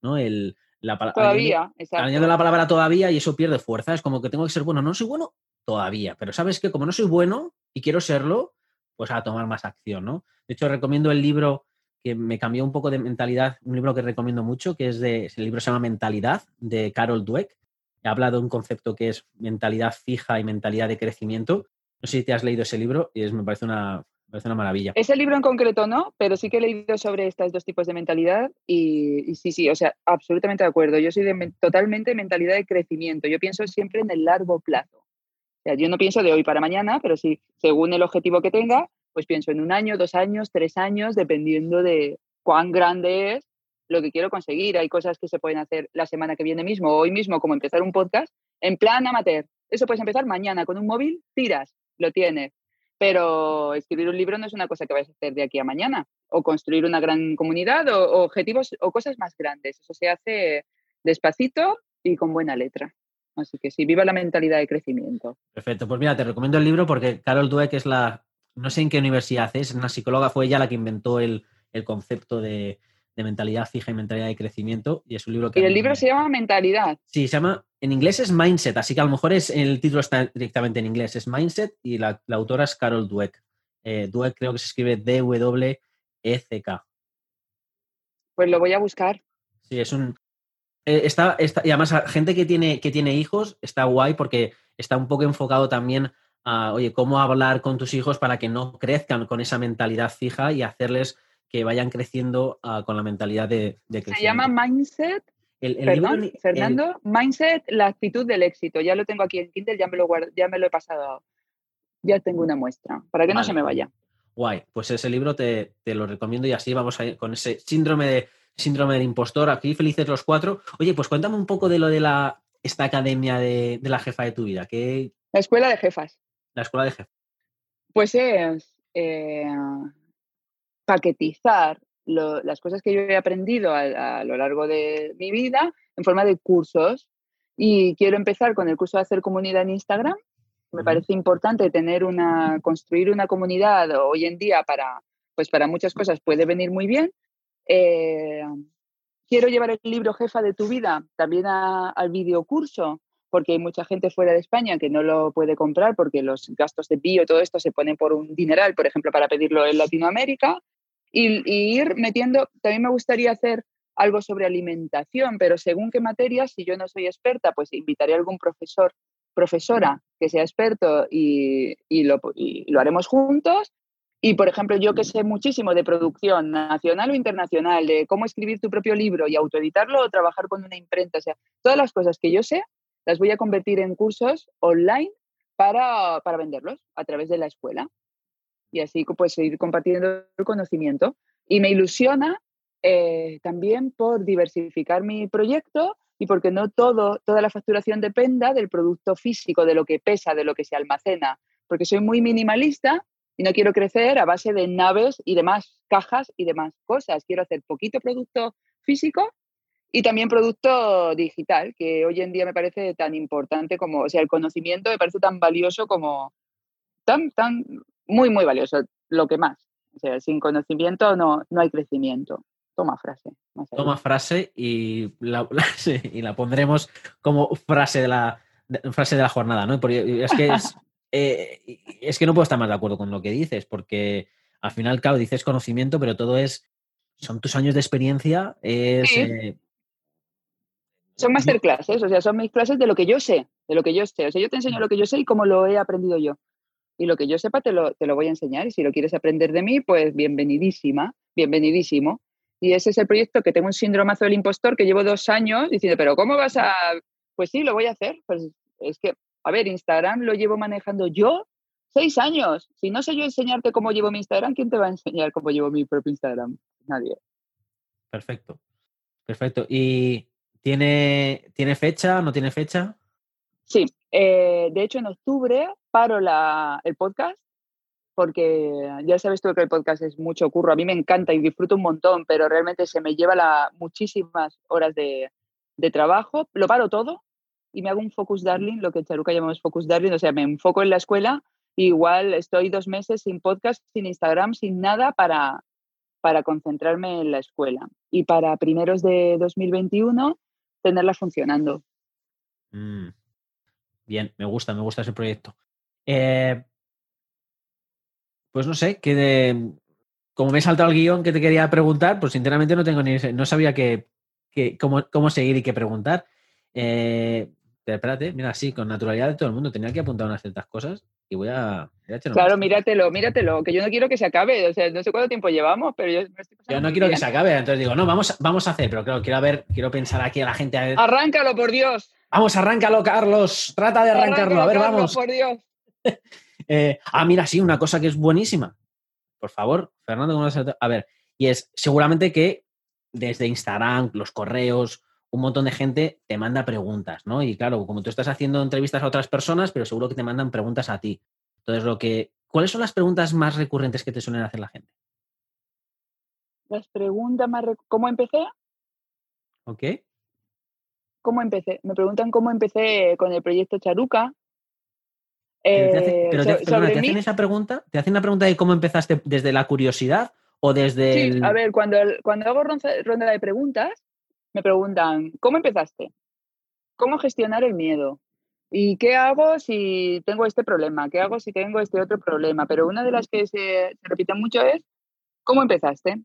¿no? El, la todavía, exacto. Añado la palabra todavía y eso pierde fuerza. Es como que tengo que ser bueno. No soy bueno todavía, pero ¿sabes qué? Como no soy bueno y quiero serlo, pues a tomar más acción, ¿no? De hecho, recomiendo el libro que me cambió un poco de mentalidad, un libro que recomiendo mucho, que es de, el libro se llama Mentalidad, de Carol Dweck. He hablado de un concepto que es mentalidad fija y mentalidad de crecimiento. No sé si te has leído ese libro y es, me parece una, una maravilla. Ese libro en concreto no, pero sí que he leído sobre estos dos tipos de mentalidad y, sí, sí, o sea, absolutamente de acuerdo. Yo soy de, totalmente mentalidad de crecimiento. Yo pienso siempre en el largo plazo. O sea, yo no pienso de hoy para mañana, pero sí, según el objetivo que tenga, pues pienso en un año, dos años, tres años, dependiendo de cuán grande es lo que quiero conseguir. Hay cosas que se pueden hacer la semana que viene mismo, hoy mismo, como empezar un podcast, en plan amateur. Eso puedes empezar mañana con un móvil, tiras, lo tienes. Pero escribir un libro no es una cosa que vais a hacer de aquí a mañana. O construir una gran comunidad o, objetivos o cosas más grandes. Eso se hace despacito y con buena letra. Así que sí, viva la mentalidad de crecimiento. Perfecto, pues mira, te recomiendo el libro porque Carol Dweck es la, no sé en qué universidad es, una psicóloga, fue ella la que inventó el, el concepto de, de mentalidad fija y mentalidad de crecimiento. Y es un libro que. Y el libro se llama Mentalidad. Sí, se llama. En inglés es Mindset, así que a lo mejor es, el título está directamente en inglés. Es Mindset y la, autora es Carol Dweck. Eh, Dweck creo que se escribe D-W-E-C-K. Pues lo voy a buscar. Sí, es un. Eh, está, está, y además, gente que tiene, que tiene hijos está guay porque está un poco enfocado también a, oye, cómo hablar con tus hijos para que no crezcan con esa mentalidad fija y hacerles que vayan creciendo uh, con la mentalidad de, de Se llama Mindset. El, el Perdón, libro, Fernando, el... Mindset, la actitud del éxito. Ya lo tengo aquí en Kindle, ya me lo, guardo, ya me lo he pasado. Ya tengo una muestra, para que vale. no se me vaya. Guay, pues ese libro te, te, lo recomiendo y así vamos a ir con ese síndrome de síndrome del impostor. Aquí felices los cuatro. Oye, pues cuéntame un poco de lo de la esta academia de, de la jefa de tu vida. ¿Qué... La escuela de jefas. La escuela de jefas. Pues es eh, paquetizar lo, las cosas que yo he aprendido a, a, lo largo de mi vida en forma de cursos. Y quiero empezar con el curso de hacer comunidad en Instagram. Me parece importante tener una, construir una comunidad hoy en día para, pues para muchas cosas puede venir muy bien. Eh, quiero llevar el libro Jefa de tu vida también a, al videocurso, porque hay mucha gente fuera de España que no lo puede comprar porque los gastos de envío, todo esto se ponen por un dineral, por ejemplo, para pedirlo en Latinoamérica y, y, ir metiendo, también me gustaría hacer algo sobre alimentación, pero según qué materias, si yo no soy experta, pues invitaré a algún profesor, profesora que sea experto y, y, lo, y lo, haremos juntos. Y, por ejemplo, yo que sé muchísimo de producción nacional o internacional, de cómo escribir tu propio libro y autoeditarlo o trabajar con una imprenta, o sea, todas las cosas que yo sé, las voy a convertir en cursos online para, para venderlos a través de la escuela y así pues seguir compartiendo el conocimiento. Y me ilusiona eh, también por diversificar mi proyecto y porque no todo, toda la facturación dependa del producto físico, de lo que pesa, de lo que se almacena, porque soy muy minimalista y no quiero crecer a base de naves y demás cajas y demás cosas. Quiero hacer poquito producto físico y también producto digital, que hoy en día me parece tan importante como, o sea, el conocimiento me parece tan valioso como, tan, tan, muy, muy valioso, lo que más. O sea, sin conocimiento no, no hay crecimiento. Toma frase. Toma frase y la, sí, y la pondremos como frase de la, frase de la jornada, ¿no? Porque es que es, eh, es que no puedo estar más de acuerdo con lo que dices, porque al final, claro, dices conocimiento, pero todo es, son tus años de experiencia, es... Sí. Eh, son masterclasses, o sea, son mis clases de lo que yo sé, de lo que yo sé. O sea, yo te enseño lo que yo sé y cómo lo he aprendido yo y lo que yo sepa te lo, te lo voy a enseñar y si lo quieres aprender de mí, pues bienvenidísima, bienvenidísimo. Y ese es el proyecto que tengo un síndromazo del impostor que llevo dos años diciendo, pero ¿cómo vas a...? Pues sí, lo voy a hacer. Pues es que, a ver, Instagram lo llevo manejando yo seis años. Si no sé yo enseñarte cómo llevo mi Instagram, ¿quién te va a enseñar cómo llevo mi propio Instagram? Nadie. Perfecto. Perfecto. ¿Y tiene, tiene fecha? ¿No tiene fecha? Sí, eh, de hecho en octubre paro la, el podcast porque ya sabes tú que el podcast es mucho curro. A mí me encanta y disfruto un montón, pero realmente se me lleva la, muchísimas horas de, de trabajo. Lo paro todo y me hago un focus darling, lo que en Charuca llamamos focus darling, o sea, me enfoco en la escuela igual estoy dos meses sin podcast, sin Instagram, sin nada para, para concentrarme en la escuela. Y para primeros de 2021 tenerla funcionando. Mm. Bien, me gusta, me gusta ese proyecto. Eh, pues no sé, que de, como me he saltado el guion que te quería preguntar, pues sinceramente no tengo ni no sabía que, que cómo, cómo, seguir y qué preguntar. Eh, espérate, mira, sí, con naturalidad de todo el mundo tenía que apuntar unas ciertas cosas y voy a. Voy a claro, míratelo, míratelo, que yo no quiero que se acabe, o sea, no sé cuánto tiempo llevamos, pero yo me estoy Yo no quiero bien. que se acabe, entonces digo, no, vamos, vamos a hacer, pero claro, quiero ver, quiero pensar aquí a la gente. A ver. Arráncalo, por Dios. Vamos, arráncalo, Carlos. Trata de arrancarlo. Arráncalo, a ver, Carlos, vamos. Por Dios. eh, ah, mira, sí, una cosa que es buenísima. Por favor, Fernando, a ver, y es seguramente que desde Instagram, los correos, un montón de gente te manda preguntas, ¿no? Y claro, como tú estás haciendo entrevistas a otras personas, pero seguro que te mandan preguntas a ti. Entonces, lo que, ¿cuáles son las preguntas más recurrentes que te suelen hacer la gente? Las preguntas más, ¿cómo empecé? Ok. cómo empecé. Me preguntan cómo empecé con el proyecto Charuca. Pero te, hace- Eh, pero so- te- perdona, sobre ¿te mí- hacen esa pregunta? ¿Te hacen la pregunta de cómo empezaste desde la curiosidad o desde Sí, el... a ver, cuando, cuando hago ronda de preguntas, me preguntan, ¿cómo empezaste? ¿Cómo gestionar el miedo? ¿Y qué hago si tengo este problema? ¿Qué hago si tengo este otro problema? Pero una de las que se, se repite mucho es, ¿cómo empezaste?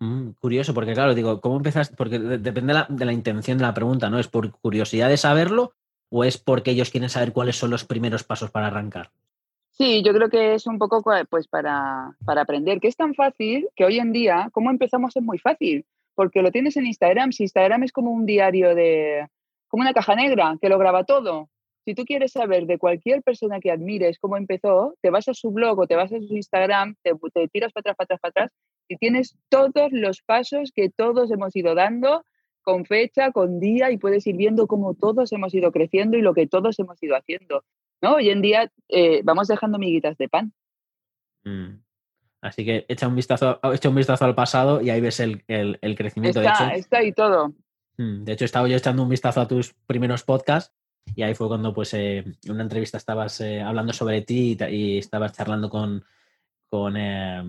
Mm, curioso, porque claro, digo, ¿cómo empezaste? Porque de- depende de la, de la intención de la pregunta, ¿no? ¿Es por curiosidad de saberlo o es porque ellos quieren saber cuáles son los primeros pasos para arrancar? Sí, yo creo que es un poco pues para, para aprender, que es tan fácil que hoy en día, ¿cómo empezamos? Es muy fácil, porque lo tienes en Instagram. Si Instagram es como un diario de, como una caja negra que lo graba todo. Si tú quieres saber de cualquier persona que admires cómo empezó, te vas a su blog o te vas a su Instagram, te, te tiras para atrás, para atrás, para atrás y tienes todos los pasos que todos hemos ido dando con fecha, con día y puedes ir viendo cómo todos hemos ido creciendo y lo que todos hemos ido haciendo. ¿No? Hoy en día eh, vamos dejando miguitas de pan. Mm. Así que echa un vistazo, echa un vistazo al pasado y ahí ves el, el- el crecimiento. Está, de, hecho, está ahí todo. mm, de hecho, estaba yo echando un vistazo a tus primeros podcasts y ahí fue cuando pues eh, en una entrevista estabas eh, hablando sobre ti y, ta- y estabas charlando con, con, eh,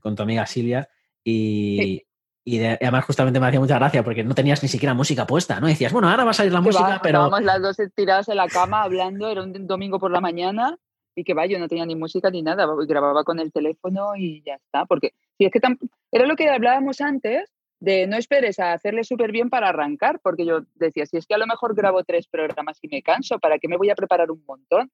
con tu amiga Silvia y, Sí. Y de- y además justamente me hacía mucha gracia porque no tenías ni siquiera música puesta, ¿no? Decías, bueno, ahora va a salir la música, va, pero... Estábamos las dos tiradas en la cama hablando, era un domingo por la mañana y que va, yo no tenía ni música ni nada, grababa con el teléfono y ya está. Porque si es que era lo que hablábamos antes de no esperes a hacerle súper bien para arrancar, porque yo decía, si es que a lo mejor grabo tres programas y me canso, ¿para qué me voy a preparar un montón?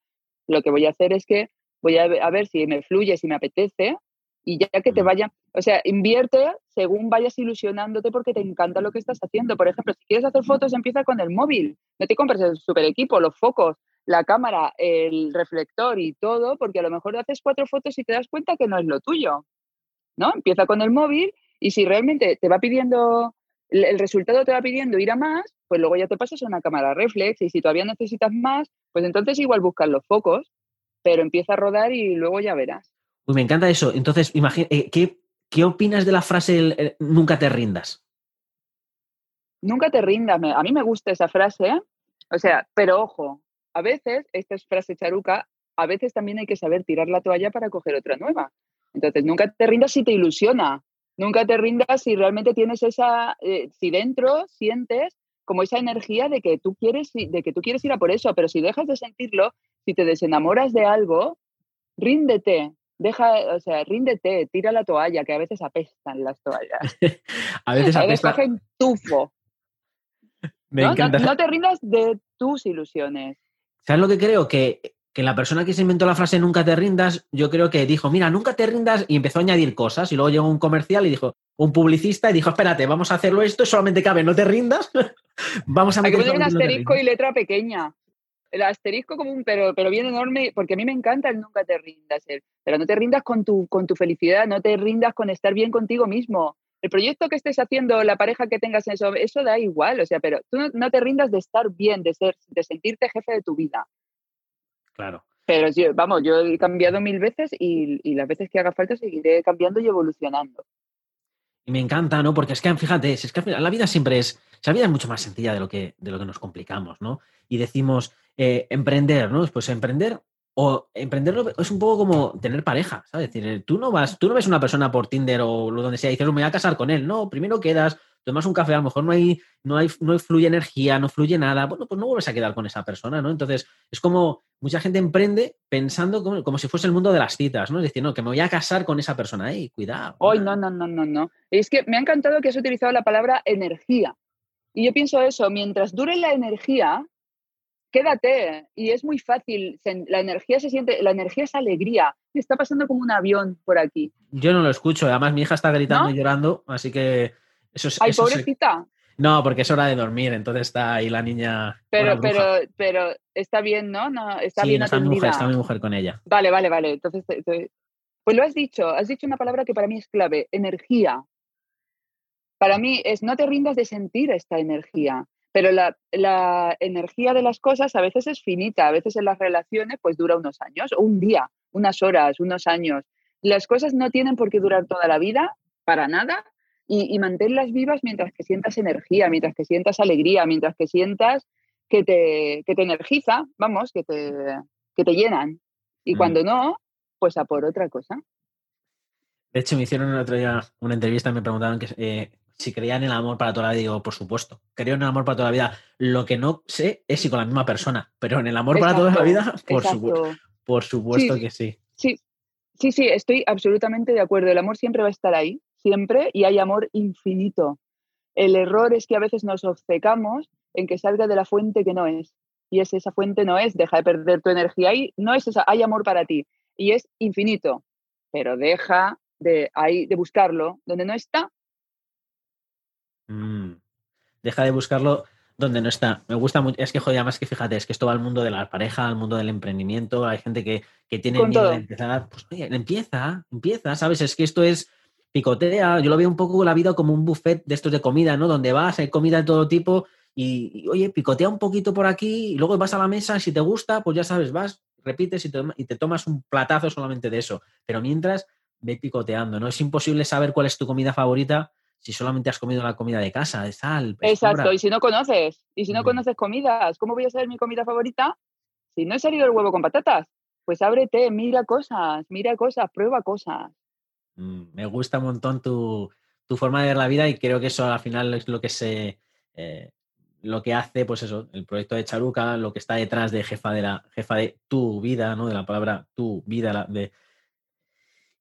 Lo que voy a hacer es que voy a ver si me fluye, si me apetece, y ya que te Mm. vaya, o sea, invierte según vayas ilusionándote porque te encanta lo que estás haciendo. Por ejemplo, si quieres hacer fotos, empieza con el móvil. No te compres el super equipo, los focos, la cámara, el reflector y todo, porque a lo mejor haces cuatro fotos y te das cuenta que no es lo tuyo. ¿No? Empieza con el móvil y si realmente te va pidiendo, el, el resultado te va pidiendo ir a más, pues luego ya te pasas a una cámara reflex y si todavía necesitas más, pues entonces igual buscas los focos, pero empieza a rodar y luego ya verás. Uy, me encanta eso. Entonces, imagina, eh, ¿qué, ¿qué opinas de la frase nunca te rindas? Nunca te rindas. A mí me gusta esa frase, o sea, pero ojo, a veces, esta es frase charuca, a veces también hay que saber tirar la toalla para coger otra nueva. Entonces, nunca te rindas si te ilusiona, nunca te rindas si realmente tienes esa, eh, si dentro sientes como esa energía de que tú quieres, de que tú quieres ir a por eso, pero si dejas de sentirlo, si te desenamoras de algo, ríndete, deja, o sea, ríndete, tira la toalla, que a veces apestan las toallas. A veces A veces apesta- cogen tufo. Me ¿no? No- encanta. no te rindas de tus ilusiones. ¿Sabes lo que creo? Que, que la persona que se inventó la frase nunca te rindas, yo creo que dijo, mira, nunca te rindas y empezó a añadir cosas y luego llegó un comercial y dijo, un publicista y dijo, espérate, vamos a hacerlo esto, solamente cabe, no te rindas. vamos a Hay que meter poner un asterisco rindas". y letra pequeña. El asterisco como un, pero, pero bien enorme, porque a mí me encanta el nunca te rindas. el- pero no te rindas con tu, con tu felicidad, no te rindas con estar bien contigo mismo. El proyecto que estés haciendo, la pareja que tengas, eso, eso da igual, o sea, pero tú no, no te rindas de estar bien, de ser, de sentirte jefe de tu vida. Claro. Pero yo, vamos, yo he cambiado mil veces y, y las veces que haga falta seguiré cambiando y evolucionando. Y me encanta, ¿no? Porque es que, fíjate, es que la vida siempre es, o sea, la vida es mucho más sencilla de lo que, de lo que nos complicamos, ¿no? Y decimos, eh, emprender, ¿no? Pues emprender o emprenderlo es un poco como tener pareja, ¿sabes? Decir, eh, tú no vas, tú no ves una persona por Tinder o lo donde sea y dices, "No, me voy a casar con él. No, primero quedas, tomas un café, a lo mejor no hay, no hay, no fluye energía, no fluye nada. Bueno, pues no vuelves a quedar con esa persona, ¿no? Entonces, es como mucha gente emprende pensando como, como si fuese el mundo de las citas, ¿no? Es decir, no, que me voy a casar con esa persona. ¡Ey, cuidado! Hoy no, no, no, no, no. Es que me ha encantado que has utilizado la palabra energía. Y yo pienso eso, mientras dure la energía, quédate. Y es muy fácil. La energía se siente, la energía es alegría. Está pasando como un avión por aquí. Yo no lo escucho, además mi hija está gritando ¿No? y llorando, así que eso es... Ay, eso se- pobrecita. No, porque es hora de dormir, entonces está ahí la niña. Pero, pero, pero está bien, ¿no? no está sí, bien no está mi mujer, está mi mujer con ella. Vale, vale, vale. Entonces, pues lo has dicho, has dicho una palabra que para mí es clave, energía. Para mí es no te rindas de sentir esta energía, pero la, la energía de las cosas a veces es finita, a veces en las relaciones pues dura unos años, o un día, unas horas, unos años. Las cosas no tienen por qué durar toda la vida, para nada, y, y manténlas vivas mientras que sientas energía, mientras que sientas alegría, mientras que sientas que te, que te energiza, vamos, que te, que te llenan. Y Mm. cuando no, pues a por otra cosa. De hecho, me hicieron el otro día una entrevista y me preguntaron que, eh, si creía en el amor para toda la vida. Digo, por supuesto, creo en el amor para toda la vida. Lo que no sé es si con la misma persona, pero en el amor para toda la vida, por, exacto. por supuesto Sí. que sí. Sí, sí, sí, estoy absolutamente de acuerdo. El amor siempre va a estar ahí, siempre, y hay amor infinito. El error es que a veces nos obcecamos en que salga de la fuente que no es. Y es esa fuente no es, deja de perder tu energía ahí, no es esa, hay amor para ti. Y es infinito, pero deja de, ahí, de buscarlo. Donde no está, Mm. Deja de buscarlo donde no está. Me gusta mucho. Es que, joder, además que fíjate, es que esto va al mundo de la pareja, al mundo del emprendimiento. Hay gente que, que tiene Con miedo todo. de empezar. Pues oye, empieza, empieza, ¿sabes? Es que esto es picotea. Yo lo veo un poco la vida como un buffet de estos de comida, ¿no? Donde vas, hay comida de todo tipo y, y, oye, picotea un poquito por aquí y luego vas a la mesa. Si te gusta, pues ya sabes, vas, repites y te, y te tomas un platazo solamente de eso. Pero mientras, ve picoteando, ¿no? Es imposible saber cuál es tu comida favorita si solamente has comido la comida de casa, de sal. pues, exacto. Y si no conoces, y si no conoces comidas, ¿cómo voy a saber mi comida favorita? Si no he salido el huevo con patatas, pues ábrete, mira cosas, mira cosas, prueba cosas. Mm, Me gusta un montón tu, tu forma de ver la vida y creo que eso al final es lo que se eh, lo que hace, pues eso, el proyecto de Charuca, lo que está detrás de jefa de la jefa de tu vida, ¿no? De la palabra tu vida, la- de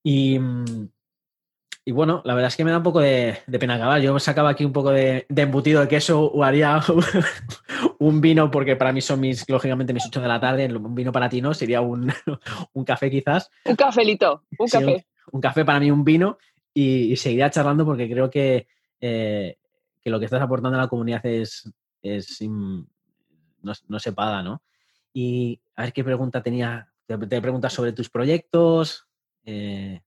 y, mm, y bueno, la verdad es que me da un poco de, de pena acabar. Yo sacaba aquí un poco de, de embutido de queso o haría un vino, porque para mí son mis, lógicamente, mis 8 de la tarde. Un vino para ti no, sería un, un café quizás. Un cafelito, un Sí, café. un café para mí, un vino, y, y seguirá charlando porque creo que, eh, que lo que estás aportando a la comunidad es, es no, no se paga, ¿no? Y a ver qué pregunta tenía. Te, te preguntas sobre tus proyectos. eh,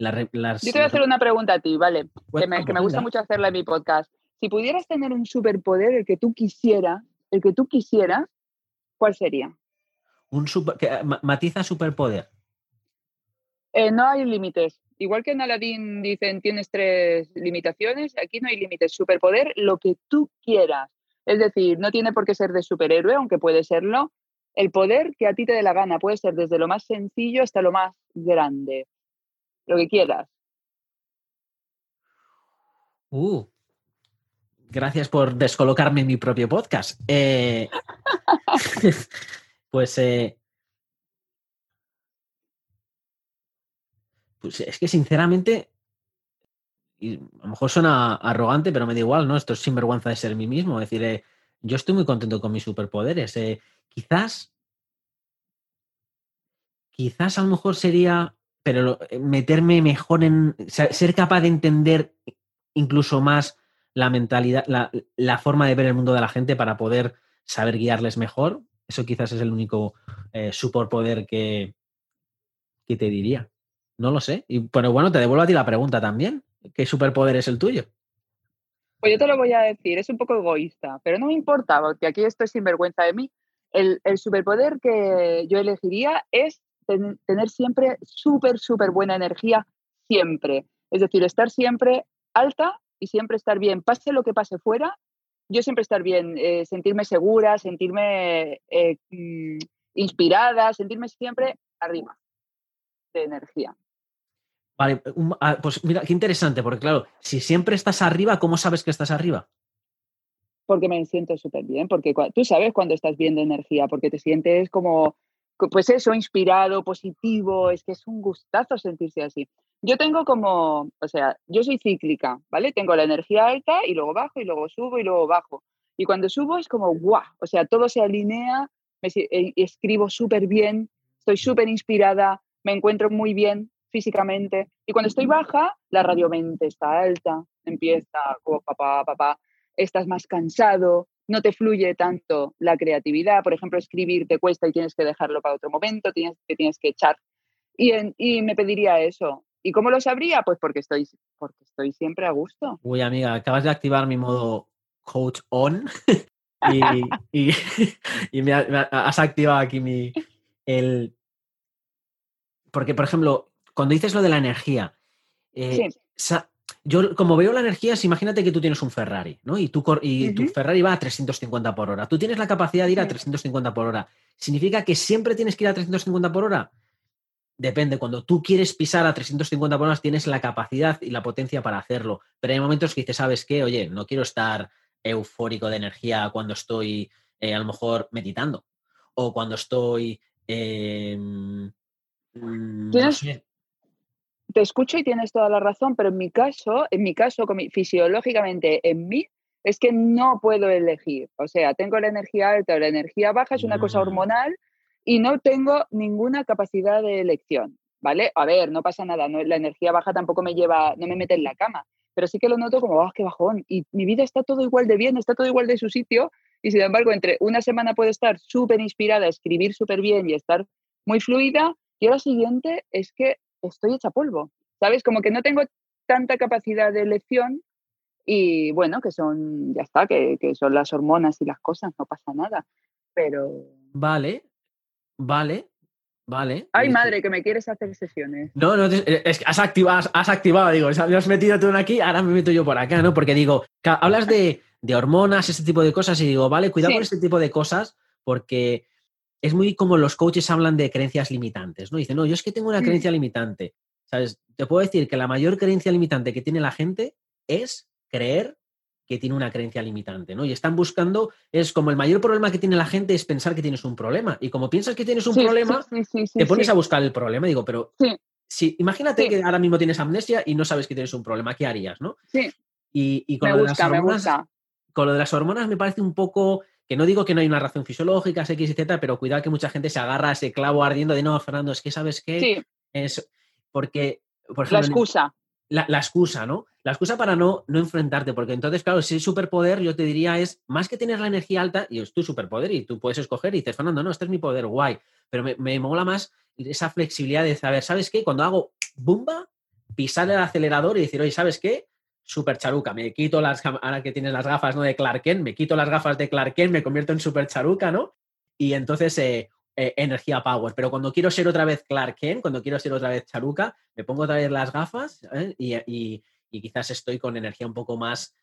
la re- las, Yo te voy a hacer una pregunta a ti, ¿vale? Bueno, que me, que pues me gusta mucho hacerla en mi podcast. Si pudieras tener un superpoder, el que tú quisieras, el que tú quisieras, ¿cuál sería? Un super- que, matiza superpoder. Eh, no hay límites. Igual que en Aladdin dicen tienes tres limitaciones, aquí no hay límites. Superpoder, lo que tú quieras. Es decir, no tiene por qué ser de superhéroe, aunque puede serlo. El poder que a ti te dé la gana puede ser desde lo más sencillo hasta lo más grande. Lo que quieras. Uh, gracias por descolocarme en mi propio podcast. Eh, pues, eh, pues es que sinceramente, a lo mejor suena arrogante, pero me da igual, ¿no? Esto es sinvergüenza de ser mí mismo. Es decir, eh, yo estoy muy contento con mis superpoderes. eh, quizás, quizás a lo mejor sería, pero eh, meterme mejor en, ser capaz de entender incluso más la mentalidad, la, la forma de ver el mundo de la gente para poder saber guiarles mejor. Eso quizás es el único eh, superpoder que, que te diría. No lo sé. Y, pero bueno, te devuelvo a ti la pregunta también. ¿Qué superpoder es el tuyo? Pues yo te lo voy a decir, es un poco egoísta, pero no me importa, porque aquí esto es sinvergüenza de mí. El, el superpoder que yo elegiría es ten- tener siempre súper, súper buena energía, siempre. Es decir, estar siempre alta y siempre estar bien, pase lo que pase fuera, yo siempre estar bien, eh, sentirme segura, sentirme eh, mm, inspirada, sentirme siempre arriba de energía. Vale, ah, pues mira, qué interesante, porque claro, si siempre estás arriba, ¿cómo sabes que estás arriba? porque me siento súper bien, porque tú sabes cuando estás bien de energía, porque te sientes como, co- pues eso, inspirado, positivo, es que es un gustazo sentirse así. Yo tengo como, o sea, yo soy cíclica, ¿vale? Tengo la energía alta y luego bajo y luego subo y luego bajo. Y cuando subo es como, guau, o sea, todo se alinea, me eh, escribo súper bien, estoy súper inspirada, me encuentro muy bien físicamente. Y cuando estoy baja, la radiomente está alta, empieza como papá, papá, estás más cansado, no te fluye tanto la creatividad. Por ejemplo, escribir te cuesta y tienes que dejarlo para otro momento, tienes, te tienes que echar. Y, en- y me pediría eso. ¿Y cómo lo sabría? Pues porque estoy, porque estoy siempre a gusto. Uy, amiga, acabas de activar mi modo coach on y, y- y me, ha- me ha- has activado aquí mi el porque por ejemplo cuando dices lo de la energía eh, Sí. sa- yo como veo la energía, es imagínate que tú tienes un Ferrari, ¿no? Y, tu Ferrari va a 350 por hora. Tú tienes la capacidad de ir a 350 por hora. ¿Significa que siempre tienes que ir a 350 por hora? Depende, cuando tú quieres pisar a 350 por hora tienes la capacidad y la potencia para hacerlo. Pero hay momentos que dices, ¿sabes qué? Oye, no quiero estar eufórico de energía cuando estoy eh, a lo mejor meditando o cuando estoy... Em, mm, te escucho y tienes toda la razón, pero en mi caso, en mi caso, fisiológicamente, en mí, es que no puedo elegir. O sea, tengo la energía alta o la energía baja, es una cosa mm. hormonal y no tengo ninguna capacidad de elección, ¿vale? A ver, no pasa nada, no, la energía baja tampoco me lleva, no me mete en la cama, pero sí que lo noto como, ¡ah, qué bajón! Y mi vida está todo igual de bien, está todo igual de su sitio, y sin embargo, entre una semana puedo estar súper inspirada, escribir súper bien y estar muy fluida, y a la siguiente es que estoy hecha polvo, ¿sabes? Como que no tengo tanta capacidad de elección y bueno, que son, ya está, que, que son las hormonas y las cosas, no pasa nada, pero... Vale, Vale, vale. Ay, madre, que me quieres hacer sesiones. No, no, es que has activado, has activado, digo, has metido tú aquí, ahora me meto yo por acá, ¿no? Porque digo, hablas de, hormonas, ese tipo de cosas, y digo, vale, cuidado con este tipo de cosas, porque es muy como los coaches hablan de creencias limitantes, ¿no? Dicen, no, yo es que tengo una mm. creencia limitante. ¿Sabes? Te puedo decir que la mayor creencia limitante que tiene la gente es creer que tiene una creencia limitante, ¿no? Y están buscando, es como el mayor problema que tiene la gente es pensar que tienes un problema. Y como piensas que tienes un problema, te pones a buscar el problema. Digo, pero si, imagínate que ahora mismo tienes amnesia y no sabes que tienes un problema, ¿qué harías, no? Sí. Y, con, lo de las hormonas, con lo de las hormonas me parece un poco que no digo que no hay una razón fisiológica, X y Z, pero cuidado que mucha gente se agarra a ese clavo ardiendo de no, Fernando, es que sabes qué es porque por ejemplo, la excusa la, excusa, ¿no? La excusa para no, no enfrentarte, porque entonces, claro, si es superpoder, yo te diría es, más que tener la energía alta, y es tu superpoder, y tú puedes escoger y dices, Fernando, no, este es mi poder, guay, pero me, me mola más esa flexibilidad de saber, ¿sabes qué? Cuando hago bumba, pisar el acelerador y decir, oye, ¿sabes qué? Super charuca, me quito las, ahora que tienes las gafas, ¿no? De Clark Kent, me quito las gafas de Clark Kent, me convierto en super charuca, ¿no? Y entonces, eh, eh, energía power. Pero cuando quiero ser otra vez Clark Kent, cuando quiero ser otra vez Charuca, me pongo otra vez las gafas ¿eh? y, quizás estoy con energía un poco más,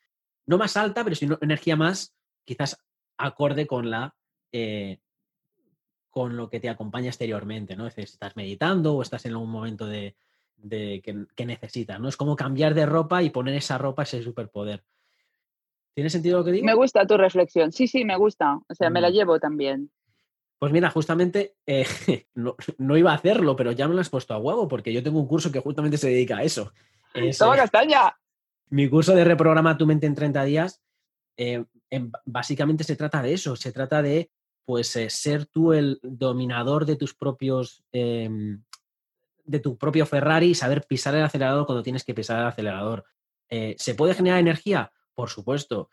no más alta, pero sino energía más quizás acorde con la... Con lo que te acompaña exteriormente, ¿no? Es decir, estás meditando o estás en algún momento de, que, necesitas, ¿no? Es como cambiar de ropa y poner esa ropa, ese superpoder. ¿Tiene sentido lo que digo? Me gusta tu reflexión. Sí, sí, me gusta. O sea, me la mm. llevo también. Pues mira, justamente eh, no, iba a hacerlo, pero ya me lo has puesto a huevo, porque yo tengo un curso que justamente se dedica a eso. ¡Toma eh, castaña! Mi curso de Reprograma tu mente en 30 días, eh, básicamente se trata de eso, se trata de pues ser tú el dominador de tus propios em, de tu propio Ferrari y saber pisar el acelerador cuando tienes que pisar el acelerador. ¿Se puede generar energía? Por supuesto.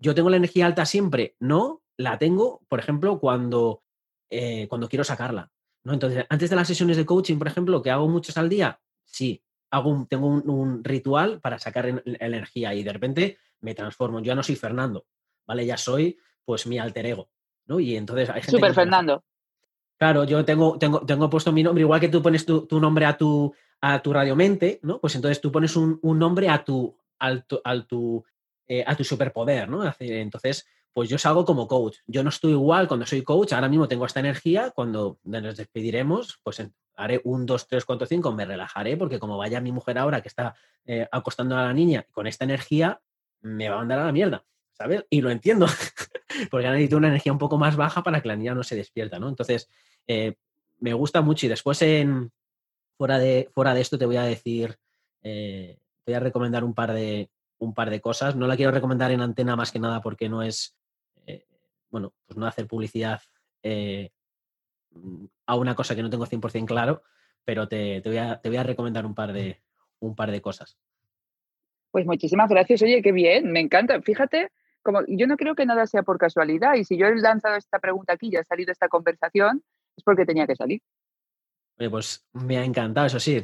¿Yo tengo la energía alta siempre? No, la tengo, por ejemplo, cuando, eh, cuando quiero sacarla. ¿no? Entonces, antes de las sesiones de coaching, por ejemplo, que hago muchos al día, sí, hago tengo un, ritual para sacar energía y de repente me transformo. Yo ya no soy Fernando, ¿vale? Ya soy pues mi alter ego, ¿no? Y entonces hay gente... Super Fernando. Claro, yo tengo, tengo, tengo puesto mi nombre, igual que tú pones tu, nombre a tu, a tu radiomente, ¿no? Pues entonces tú pones un, nombre a tu, al, tu, eh, a tu superpoder, ¿no? Entonces, pues yo salgo como coach. Yo no estoy igual cuando soy coach, ahora mismo tengo esta energía, cuando nos despediremos, pues haré un, dos, tres, cuatro, cinco, me relajaré, porque como vaya mi mujer ahora que está eh, acostando a la niña con esta energía, me va a mandar a la mierda, Y lo entiendo, porque necesito una energía un poco más baja para que la niña no se despierta, ¿no? Entonces, eh, me gusta mucho y después en, fuera, de, fuera de esto te voy a decir, eh, te voy a recomendar un par de, un par de cosas. No la quiero recomendar en antena más que nada porque no es bueno, pues no hacer publicidad eh, a una cosa que no tengo 100% claro, pero te, voy a, recomendar un par, de, un par de cosas. Pues muchísimas gracias. Oye, qué bien, me encanta. Fíjate, como yo no creo que nada sea por casualidad y si yo he lanzado esta pregunta aquí y ha salido esta conversación, es porque tenía que salir. Oye, pues me ha encantado, eso sí.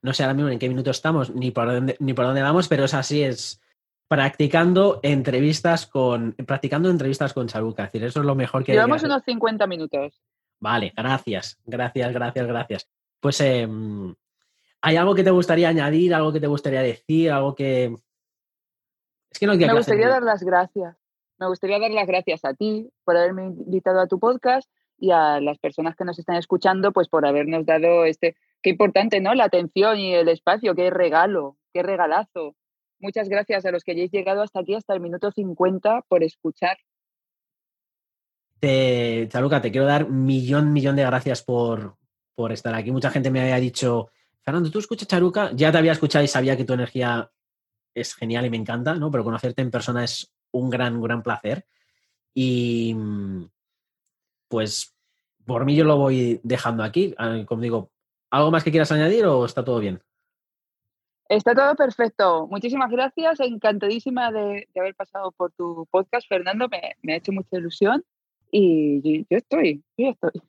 No sé ahora mismo en qué minuto estamos ni por dónde, ni por dónde vamos, pero es así, es, practicando entrevistas con practicando entrevistas con Charuca. Es decir, eso es lo mejor que Llevamos unos 50 minutos. Vale, gracias, gracias, gracias, gracias. Pues em, ¿Hay algo que te gustaría añadir, algo que te gustaría decir, algo que... Es que no Me gustaría dar las gracias. Me gustaría dar las gracias a ti por haberme invitado a tu podcast y a las personas que nos están escuchando, pues por habernos dado este, qué importante, ¿no? La atención y el espacio, qué regalo, qué regalazo. Muchas gracias a los que hayáis llegado hasta aquí, hasta el minuto 50, por escuchar. Te, Chaluca, te quiero dar millón, millón de gracias por, por estar aquí. Mucha gente me había dicho, Fernando, ¿tú escuchas Charuca? Ya te había escuchado y sabía que tu energía es genial y me encanta, ¿no? Pero conocerte en persona es un gran, gran placer. Y pues por mí yo lo voy dejando aquí. Ah, como digo, ¿algo más que quieras añadir o está todo bien? Está todo perfecto. Muchísimas gracias. Encantadísima de, haber pasado por tu podcast, Fernando. Me, ha hecho mucha ilusión y yo, estoy, yo estoy.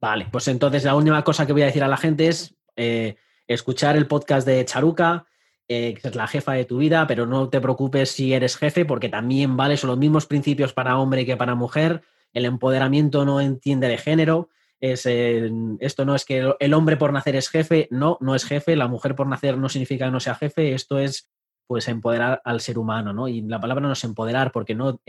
Vale, pues entonces la última cosa que voy a decir a la gente es eh, escuchar el podcast de Charuca, eh, que es la jefa de tu vida, pero no te preocupes si eres jefe, porque también vale, son los mismos principios para hombre que para mujer. El empoderamiento no entiende de género. Es, eh, esto no es que el hombre por nacer es jefe, no, no es jefe, la mujer por nacer no significa que no sea jefe, esto es pues empoderar al ser humano, ¿no? Y la palabra no es empoderar, porque no,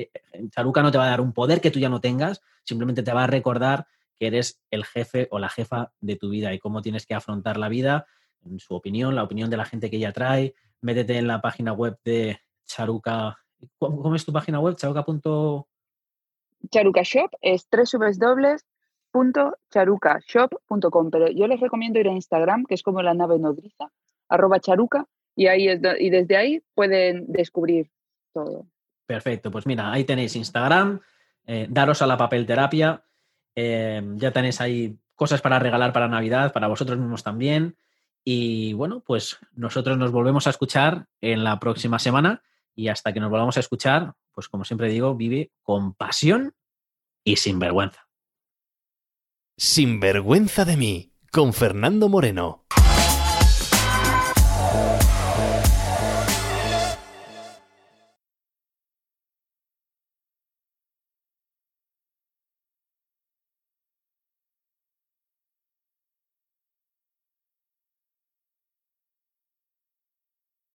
Charuca no te va a dar un poder que tú ya no tengas, simplemente te va a recordar que eres el jefe o la jefa de tu vida y cómo tienes que afrontar la vida, en su opinión, la opinión de la gente que ella trae. Métete en la página web de Charuca. ¿Cómo, es tu página web? Charuca. Charuca Shop es www.charucashop.com, pero yo les recomiendo ir a Instagram, que es como la nave nodriza, arroba charuca, y, ahí y desde ahí pueden descubrir todo. Perfecto, pues mira, ahí tenéis Instagram, eh, daros a la papel terapia Em, ya tenéis ahí cosas para regalar para Navidad, para vosotros mismos también. Y bueno, pues nosotros nos volvemos a escuchar en la próxima semana y hasta que nos volvamos a escuchar, pues como siempre digo, vive con pasión y sin vergüenza. Sin vergüenza de mí, con Fernando Moreno.